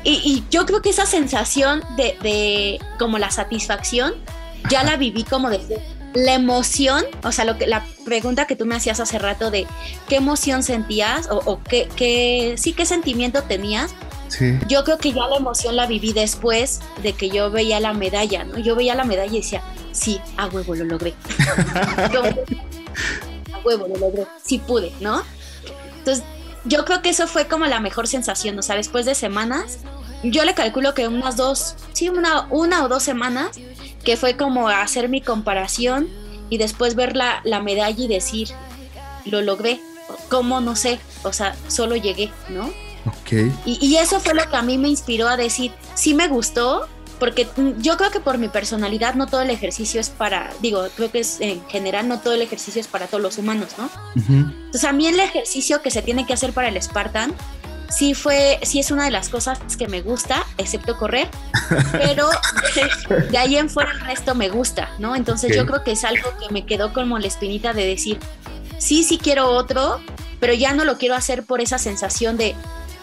[SPEAKER 2] Y, yo creo que esa sensación de, de como la satisfacción, ya la viví como de la emoción, o sea, lo que, la pregunta que tú me hacías hace rato de qué emoción sentías o, qué, sí, qué sentimiento tenías.
[SPEAKER 1] Sí.
[SPEAKER 2] Yo creo que ya la emoción la viví después de que yo veía la medalla, ¿no? Yo veía la medalla y decía, sí, a huevo, lo logré. huevo, lo logré, sí pude, ¿no? Entonces, yo creo que eso fue como la mejor sensación, o sea, después de semanas, yo le calculo que unas dos, sí, una, una o dos semanas, que fue como hacer mi comparación y después ver la, la medalla y decir, lo logré, ¿cómo? No sé, o sea, solo llegué, ¿no?
[SPEAKER 1] Ok.
[SPEAKER 2] Y, y, eso fue lo que a mí me inspiró a decir, sí me gustó, porque yo creo que por mi personalidad no todo el ejercicio es para, digo, creo que es en general no todo el ejercicio es para todos los humanos, ¿no? Entonces a mí el ejercicio que se tiene que hacer para el Spartan sí fue, sí es una de las cosas que me gusta, excepto correr, pero de, ahí en fuera el resto me gusta, ¿no? Entonces yo creo que es algo que me quedó como la espinita de decir, sí, sí quiero otro, pero ya no lo quiero hacer por esa sensación de,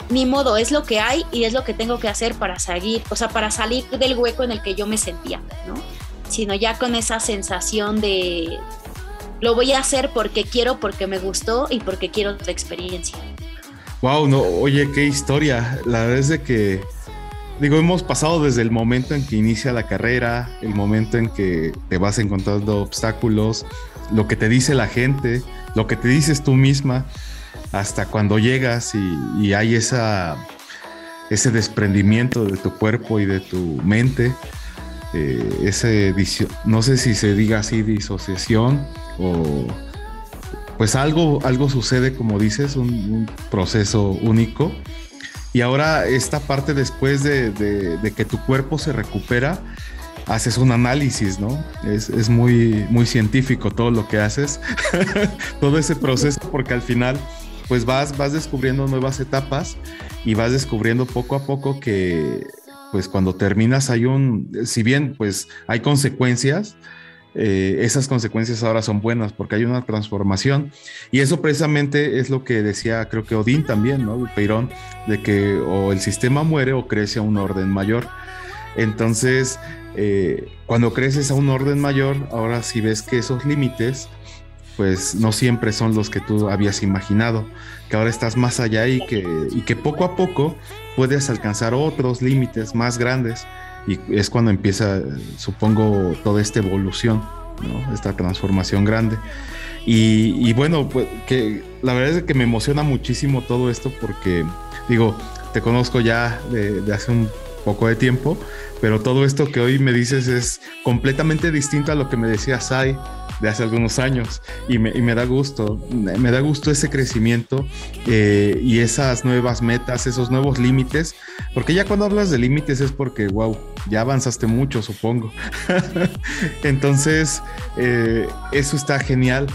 [SPEAKER 2] ni modo, es lo que hay y es lo que tengo que hacer para seguir, o sea, para salir del hueco en el que yo me sentía, ¿no? Sino ya con esa sensación de lo voy a hacer porque quiero, porque me gustó y porque quiero otra experiencia.
[SPEAKER 1] Wow, no, oye, qué historia. La verdad es de que, digo, hemos pasado desde el momento en que inicia la carrera, el momento en que te vas encontrando obstáculos, lo que te dice la gente, lo que te dices tú misma hasta cuando llegas y, hay esa, ese desprendimiento de tu cuerpo y de tu mente, eh, ese, no sé si se diga así, disociación o pues algo, algo sucede, como dices, un, proceso único. Y ahora esta parte después de, de, que tu cuerpo se recupera, haces un análisis, ¿no? Es, es, muy, muy científico todo lo que haces, todo ese proceso, porque al final pues vas, vas descubriendo nuevas etapas y vas descubriendo poco a poco que pues cuando terminas hay un, si bien pues hay consecuencias, eh, esas consecuencias ahora son buenas porque hay una transformación y eso precisamente es lo que decía creo que Odín también, ¿no? Peirón, de que o el sistema muere o crece a un orden mayor. Entonces, eh, cuando creces a un orden mayor, ahora si ves que esos límites pues no siempre son los que tú habías imaginado, que ahora estás más allá y que, y que poco a poco puedes alcanzar otros límites más grandes y es cuando empieza, supongo, toda esta evolución, esta transformación grande. Y, bueno, pues que la verdad es que me emociona muchísimo todo esto porque, digo, te conozco ya de, de hace un poco de tiempo, pero todo esto que hoy me dices es completamente distinto a lo que me decía Sai de hace algunos años y me, y me da gusto, me da gusto ese crecimiento eh, y esas nuevas metas, esos nuevos límites, porque ya cuando hablas de límites es porque, wow, ya avanzaste mucho, supongo. Entonces, eh, eso está genial.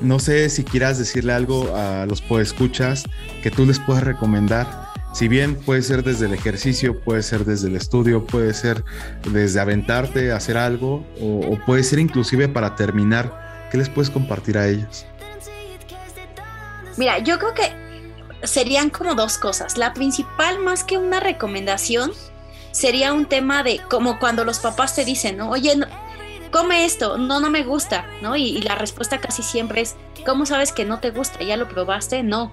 [SPEAKER 1] No sé si quieras decirle algo a los podescuchas que tú les puedas recomendar si bien puede ser desde el ejercicio, puede ser desde el estudio, puede ser desde aventarte a hacer algo o, puede ser inclusive para terminar, ¿qué les puedes compartir a ellos?
[SPEAKER 2] Mira, yo creo que serían como dos cosas. La principal, más que una recomendación, sería un tema de como cuando los papás te dicen, ¿no? Oye, come esto, no, no me gusta, ¿no? Y, y, la respuesta casi siempre es, ¿cómo sabes que no te gusta? ¿Ya lo probaste? No.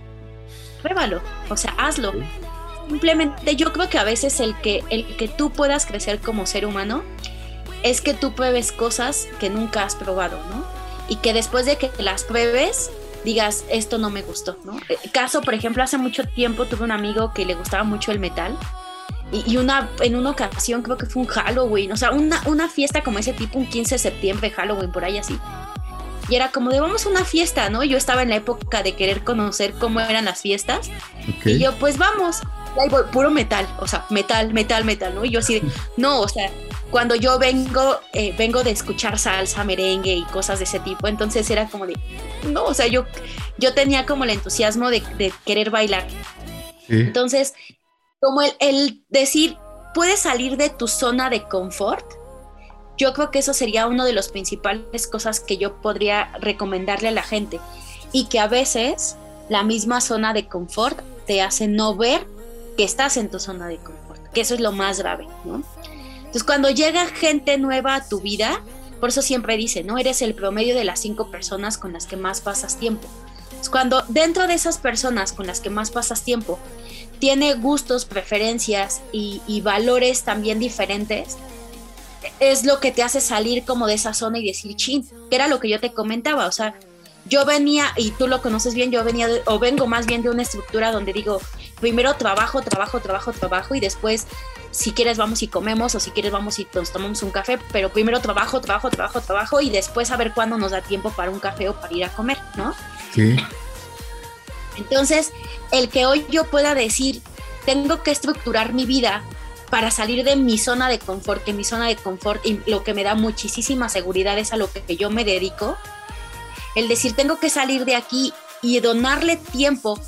[SPEAKER 2] Pruébalo, o sea, hazlo. Simplemente yo creo que a veces el que, el que tú puedas crecer como ser humano es que tú pruebes cosas que nunca has probado, ¿no? Y que después de que las pruebes digas, esto no me gustó, ¿no? Eh, caso, por ejemplo, hace mucho tiempo tuve un amigo que le gustaba mucho el metal y, una, en una ocasión creo que fue un Halloween, o sea, una, una fiesta como ese tipo, un 15 de septiembre, Halloween, por ahí así. Y era como de vamos a una fiesta, ¿no? Yo estaba en la época de querer conocer cómo eran las fiestas. Y yo, pues vamos puro metal, o sea, metal, metal, metal, ¿no? Y yo así, no, o sea, cuando yo vengo, eh, vengo de escuchar salsa, merengue y cosas de ese tipo, entonces era como de, no, o sea, yo, yo tenía como el entusiasmo de, querer bailar. Entonces, como el, el decir, puedes salir de tu zona de confort, yo creo que eso sería una de las principales cosas que yo podría recomendarle a la gente y que a veces la misma zona de confort te hace no ver que estás en tu zona de confort, que eso es lo más grave, ¿no? Entonces, cuando llega gente nueva a tu vida, por eso siempre dice, ¿no? Eres el promedio de las cinco personas con las que más pasas tiempo. Entonces, cuando dentro de esas personas con las que más pasas tiempo tiene gustos, preferencias y, valores también diferentes, es lo que te hace salir como de esa zona y decir, chin, que era lo que yo te comentaba, o sea, yo venía, y tú lo conoces bien, yo venía, o vengo más bien de una estructura donde digo, primero trabajo, trabajo, trabajo, trabajo, y después, si quieres, vamos y comemos, o si quieres, vamos y nos tomamos un café, pero primero trabajo, trabajo, trabajo, trabajo, y después a ver cuándo nos da tiempo para un café o para ir a comer, ¿no?
[SPEAKER 1] Sí.
[SPEAKER 2] Entonces, el que hoy yo pueda decir, tengo que estructurar mi vida para salir de mi zona de confort, que mi zona de confort y lo que me da muchísima seguridad es a lo que yo me dedico, el decir tengo que salir de aquí y donarle tiempo,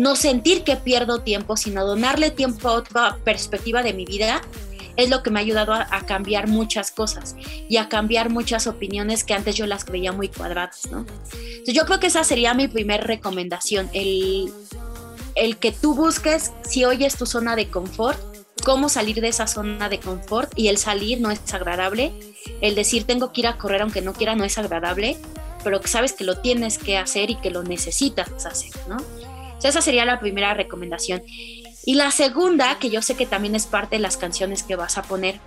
[SPEAKER 2] no sentir que pierdo tiempo, sino donarle tiempo a otra perspectiva de mi vida, es lo que me ha ayudado a, cambiar muchas cosas y a cambiar muchas opiniones que antes yo las creía muy cuadradas, ¿no? Entonces yo creo que esa sería mi primera recomendación, el, el que tú busques si hoy es tu zona de confort, cómo salir de esa zona de confort y el salir no es agradable, el decir tengo que ir a correr aunque no quiera no es agradable, pero que sabes que lo tienes que hacer y que lo necesitas hacer, ¿no? Esa sería la primera recomendación. Y la segunda, que yo sé que también es parte de las canciones que vas a poner,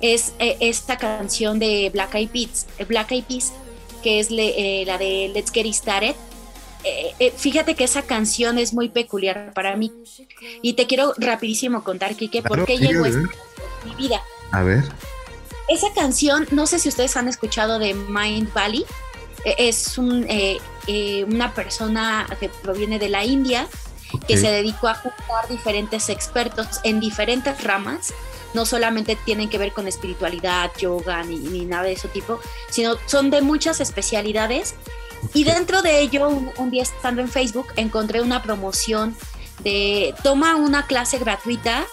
[SPEAKER 2] es eh, esta canción de Black Eyed Peas, eh, Black Eyed Peas que es eh, la de Let's Get It Started. fíjate que esa canción es muy peculiar para mí. Y te quiero rapidísimo contar, Kike, por qué llegó esta mi vida.
[SPEAKER 1] A ver.
[SPEAKER 2] Esa canción, no sé si ustedes han escuchado de Mind Valley. Es un, eh, una persona que proviene de la India que se dedicó a juntar diferentes expertos en diferentes ramas. No solamente tienen que ver con espiritualidad, yoga, ni, nada de ese tipo, sino son de muchas especialidades. Y dentro de ello, un, día estando en Facebook, encontré una promoción de toma una clase gratuita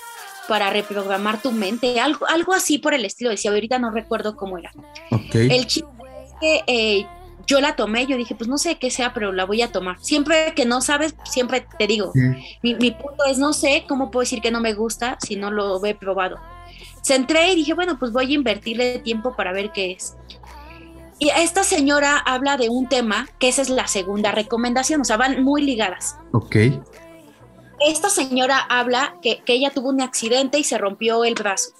[SPEAKER 2] para reprogramar tu mente, algo, algo así por el estilo, decía, ahorita no recuerdo cómo era. El chiste es que eh, yo la tomé, yo dije, pues no sé qué sea, pero la voy a tomar. Siempre que no sabes, siempre te digo, mi, punto es, no sé cómo puedo decir que no me gusta si no lo he probado. Se entré y dije, bueno, pues voy a invertirle tiempo para ver qué es. Y esta señora habla de un tema, que esa es la segunda recomendación, o sea, van muy ligadas.
[SPEAKER 1] Ok.
[SPEAKER 2] Esta señora habla que, ella tuvo un accidente y se rompió el brazo.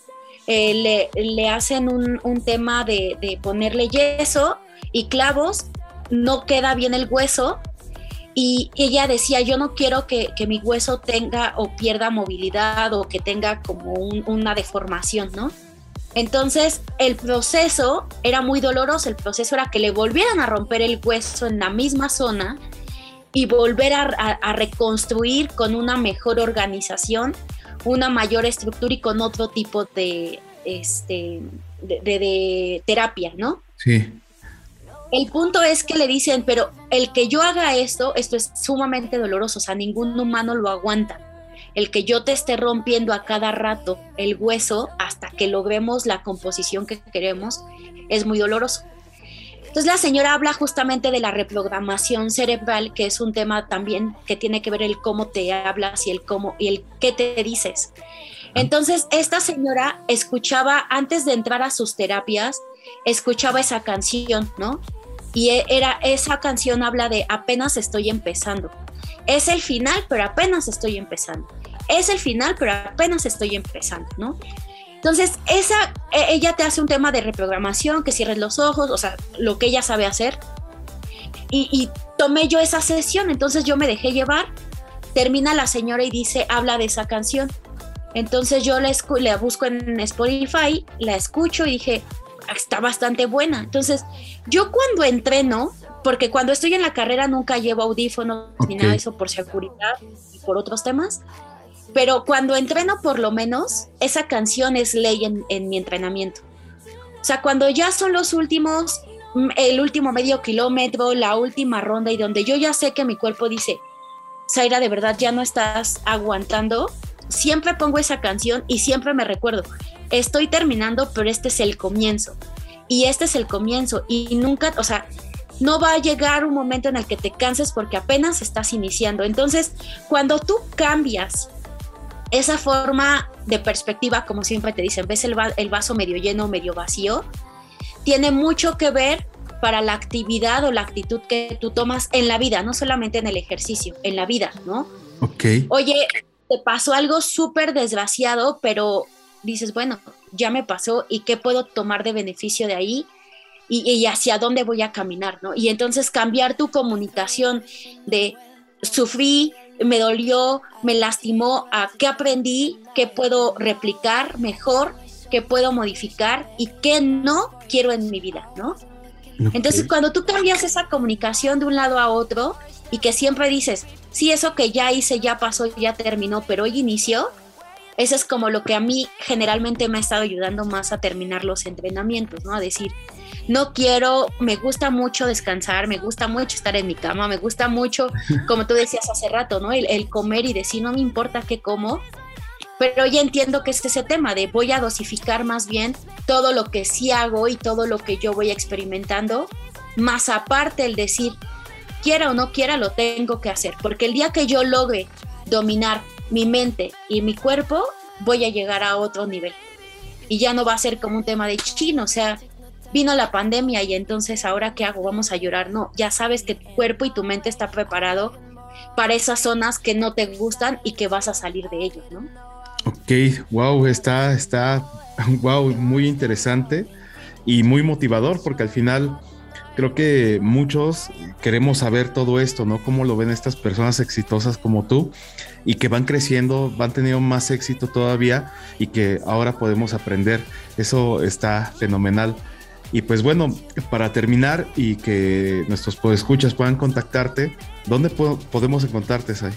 [SPEAKER 2] Eh, le, hacen un, un tema de, de, ponerle yeso y clavos, no queda bien el hueso. Y ella decía, yo no quiero que, mi hueso tenga o pierda movilidad o que tenga como una deformación, ¿no? Entonces el proceso era muy doloroso, el proceso era que le volvieran a romper el hueso en la misma zona y volver a, reconstruir con una mejor organización, una mayor estructura y con otro tipo de, este, de terapia, ¿no?
[SPEAKER 1] Sí.
[SPEAKER 2] El punto es que le dicen, pero el que yo haga esto, esto es sumamente doloroso, o sea, ningún humano lo aguanta. El que yo te esté rompiendo a cada rato el hueso hasta que logremos la composición que queremos es muy doloroso. Entonces la señora habla justamente de la reprogramación cerebral, que es un tema también que tiene que ver el cómo te hablas y el cómo y el qué te dices. Entonces esta señora escuchaba antes de entrar a sus terapias, escuchaba esa canción, ¿no? Y e, era esa canción habla de apenas estoy empezando. Es el final, pero apenas estoy empezando. Es el final, pero apenas estoy empezando, ¿no? Entonces, esa, e, ella te hace un tema de reprogramación, que cierres los ojos, o sea, lo que ella sabe hacer. Y, tomé yo esa sesión, entonces yo me dejé llevar. Termina la señora y dice, habla de esa canción. Entonces yo la, la busco en Spotify, la escucho y dije, está bastante buena. Entonces, yo cuando entreno, porque cuando estoy en la carrera nunca llevo audífonos ni nada de eso por seguridad y por otros temas, pero cuando entreno por lo menos, esa canción es ley en, mi entrenamiento. O sea, cuando ya son los últimos, mm, el último medio kilómetro, la última ronda y donde yo ya sé que mi cuerpo dice, Zaira, de verdad ya no estás aguantando, siempre pongo esa canción y siempre me recuerdo, estoy terminando, pero este es el comienzo. Y este es el comienzo. Y nunca, o sea, no va a llegar un momento en el que te canses porque apenas estás iniciando. Entonces, cuando tú cambias esa forma de perspectiva, como siempre te dicen, ves el, el vaso medio lleno, medio vacío, tiene mucho que ver para la actividad o la actitud que tú tomas en la vida, no solamente en el ejercicio, en la vida, ¿no?
[SPEAKER 1] Ok.
[SPEAKER 2] Oye, te pasó algo súper desgraciado, pero dices, bueno, ya me pasó y qué puedo tomar de beneficio de ahí. y, hacia dónde voy a caminar, ¿no? Y entonces cambiar tu comunicación de sufrí, me dolió, me lastimó, a qué aprendí, qué puedo replicar mejor, qué puedo modificar y qué no quiero en mi vida, ¿no? Entonces, cuando tú cambias esa comunicación de un lado a otro y que siempre dices, sí, eso que ya hice, ya pasó, ya terminó, pero hoy inició, eso es como lo que a mí generalmente me ha estado ayudando más a terminar los entrenamientos, ¿no? A decir, no quiero, me gusta mucho descansar, me gusta mucho estar en mi cama, me gusta mucho, como tú decías hace rato, ¿no? El, comer y decir, no me importa qué como, pero ya entiendo que es ese tema de voy a dosificar más bien todo lo que sí hago y todo lo que yo voy experimentando, más aparte el decir, quiera o no quiera, lo tengo que hacer, porque el día que yo logre dominar mi mente y mi cuerpo, voy a llegar a otro nivel. Y ya no va a ser como un tema de chino, o sea, vino la pandemia y entonces ahora qué hago, vamos a llorar. No, ya sabes que tu cuerpo y tu mente está preparado para esas zonas que no te gustan y que vas a salir de ellos, ¿no?
[SPEAKER 1] Ok, wow, está, está, wow, muy interesante y muy motivador porque al final creo que muchos queremos saber todo esto, ¿no? Cómo lo ven estas personas exitosas como tú y que van creciendo, van teniendo más éxito todavía y que ahora podemos aprender. Eso está fenomenal. Y pues bueno, para terminar y que nuestros podescuchas puedan contactarte, ¿dónde podemos encontrarte, Sai?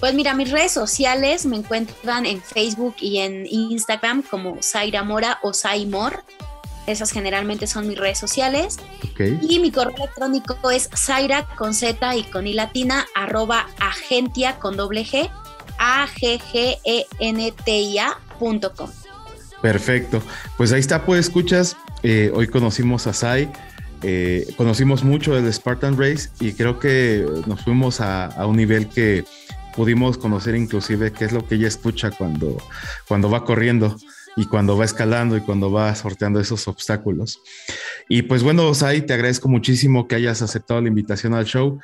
[SPEAKER 2] Pues mira, mis redes sociales me encuentran en Facebook y en Instagram como Zaira Mora o Saimor. Esas generalmente son mis redes sociales. Y mi correo electrónico es zaira con Z y con I latina arroba agentia con doble G a g g e n t i -A
[SPEAKER 1] Perfecto. Pues ahí está, pues escuchas. Eh, hoy conocimos a Sai, eh, conocimos mucho del Spartan Race y creo que nos fuimos a, un nivel que pudimos conocer inclusive qué es lo que ella escucha cuando, cuando va corriendo y cuando va escalando y cuando va sorteando esos obstáculos. Y pues bueno, Sai, te agradezco muchísimo que hayas aceptado la invitación al show.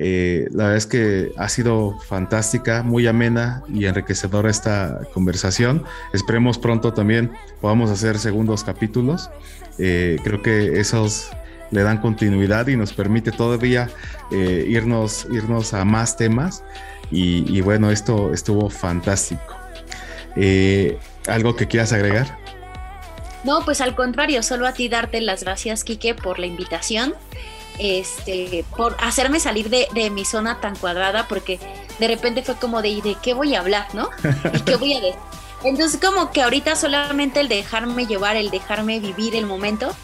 [SPEAKER 1] Eh, la verdad es que ha sido fantástica, muy amena y enriquecedora esta conversación. Esperemos pronto también podamos hacer segundos capítulos. Eh, creo que esos le dan continuidad y nos permite todavía eh, irnos, irnos a más temas. Y, bueno, esto estuvo fantástico. ¿Algo que quieras agregar?
[SPEAKER 2] No, pues al contrario, solo a ti darte las gracias, Quique, por la invitación este, por hacerme salir de, mi zona tan cuadrada, porque de repente fue como de, ¿de qué voy a hablar, no? ¿Y qué voy a decir? Entonces como que ahorita solamente el dejarme llevar, el dejarme vivir el momento,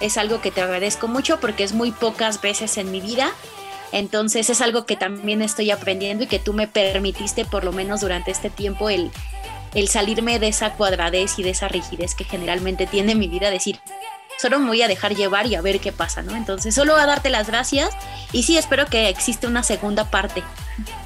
[SPEAKER 2] es algo que te agradezco mucho porque es muy pocas veces en mi vida. Entonces es algo que también estoy aprendiendo y que tú me permitiste por lo menos durante este tiempo el, el salirme de esa cuadradez y de esa rigidez que generalmente tiene mi vida, decir, solo me voy a dejar llevar y a ver qué pasa, ¿no? Entonces, solo a darte las gracias y sí, espero que existe una segunda parte.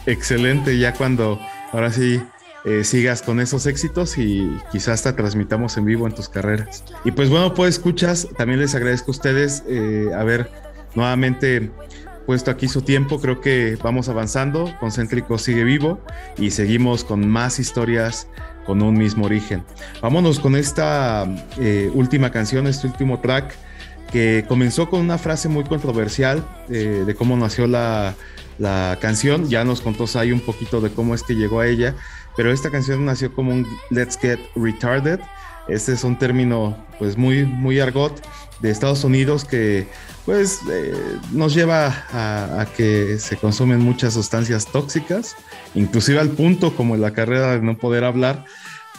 [SPEAKER 1] Excelente, ya cuando ahora sí eh, sigas con esos éxitos y quizás hasta transmitamos en vivo en tus carreras. Y pues bueno, pues escuchas, también les agradezco a ustedes eh, haber nuevamente puesto aquí su tiempo, creo que vamos avanzando, Concéntrico sigue vivo y seguimos con más historias con un mismo origen. Vámonos con esta eh, última canción, este último track, que comenzó con una frase muy controversial eh, de cómo nació la, canción. Ya nos contó Sai un poquito de cómo es que llegó a ella, pero esta canción nació como un Let's Get Retarded. Este es un término pues muy, muy argot de Estados Unidos que pues eh, nos lleva a, que se consumen muchas sustancias tóxicas, inclusive al punto como en la carrera de no poder hablar,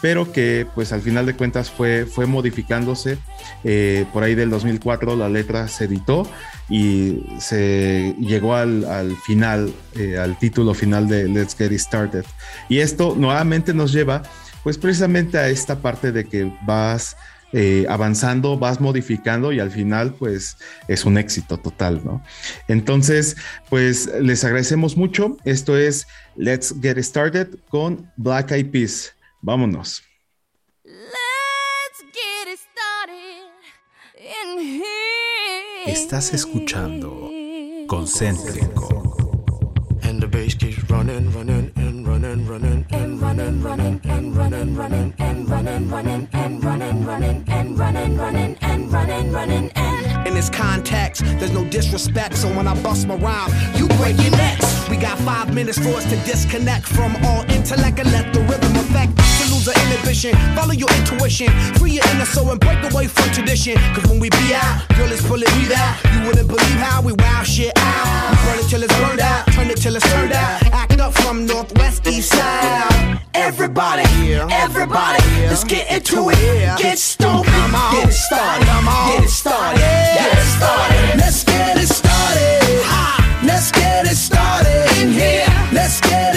[SPEAKER 1] pero que pues al final de cuentas fue, fue modificándose. Eh, por ahí del 2004 la letra se editó y se llegó al, al final, eh, al título final de Let's Get It Started. Y esto nuevamente nos lleva pues precisamente a esta parte de que vas eh, avanzando, vas modificando y al final pues es un éxito total, ¿no? Entonces, pues les agradecemos mucho. Esto es Let's Get Started con Black Eyed Peas. Vámonos. Let's get started
[SPEAKER 3] Estás escuchando Concéntrico.
[SPEAKER 4] And the bass keeps running, running, running, running, and running, running, and running, running, and running, running, and running, running, and running, running, and running, running, and lose context. There's no disrespect, so when I bust my rhyme, you break your necks. We got five minutes for us to disconnect from all intellect and let the rhythm affect. To lose our inhibition, follow your intuition, free your inner soul and break away from tradition. Cause when we be out, girl, it's pulling me out. You wouldn't believe how we wow shit out. We burn it till it's burned out, turn it till it's turned out. Act up from northwest, east side. Everybody, everybody, let's get into it. Get stoned, get it started, get it started, get it started. Let's get it started. Let's get it started. In here. Let's get it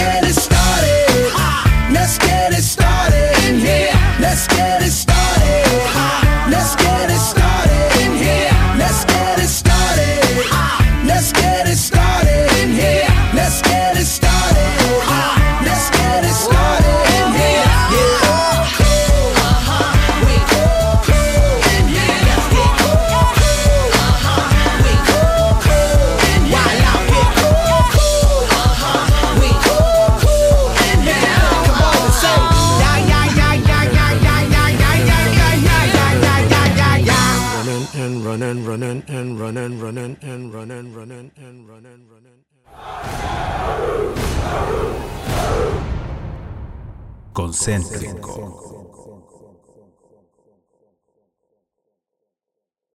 [SPEAKER 5] running and running, running and running, running and running, running.
[SPEAKER 1] Concéntrico.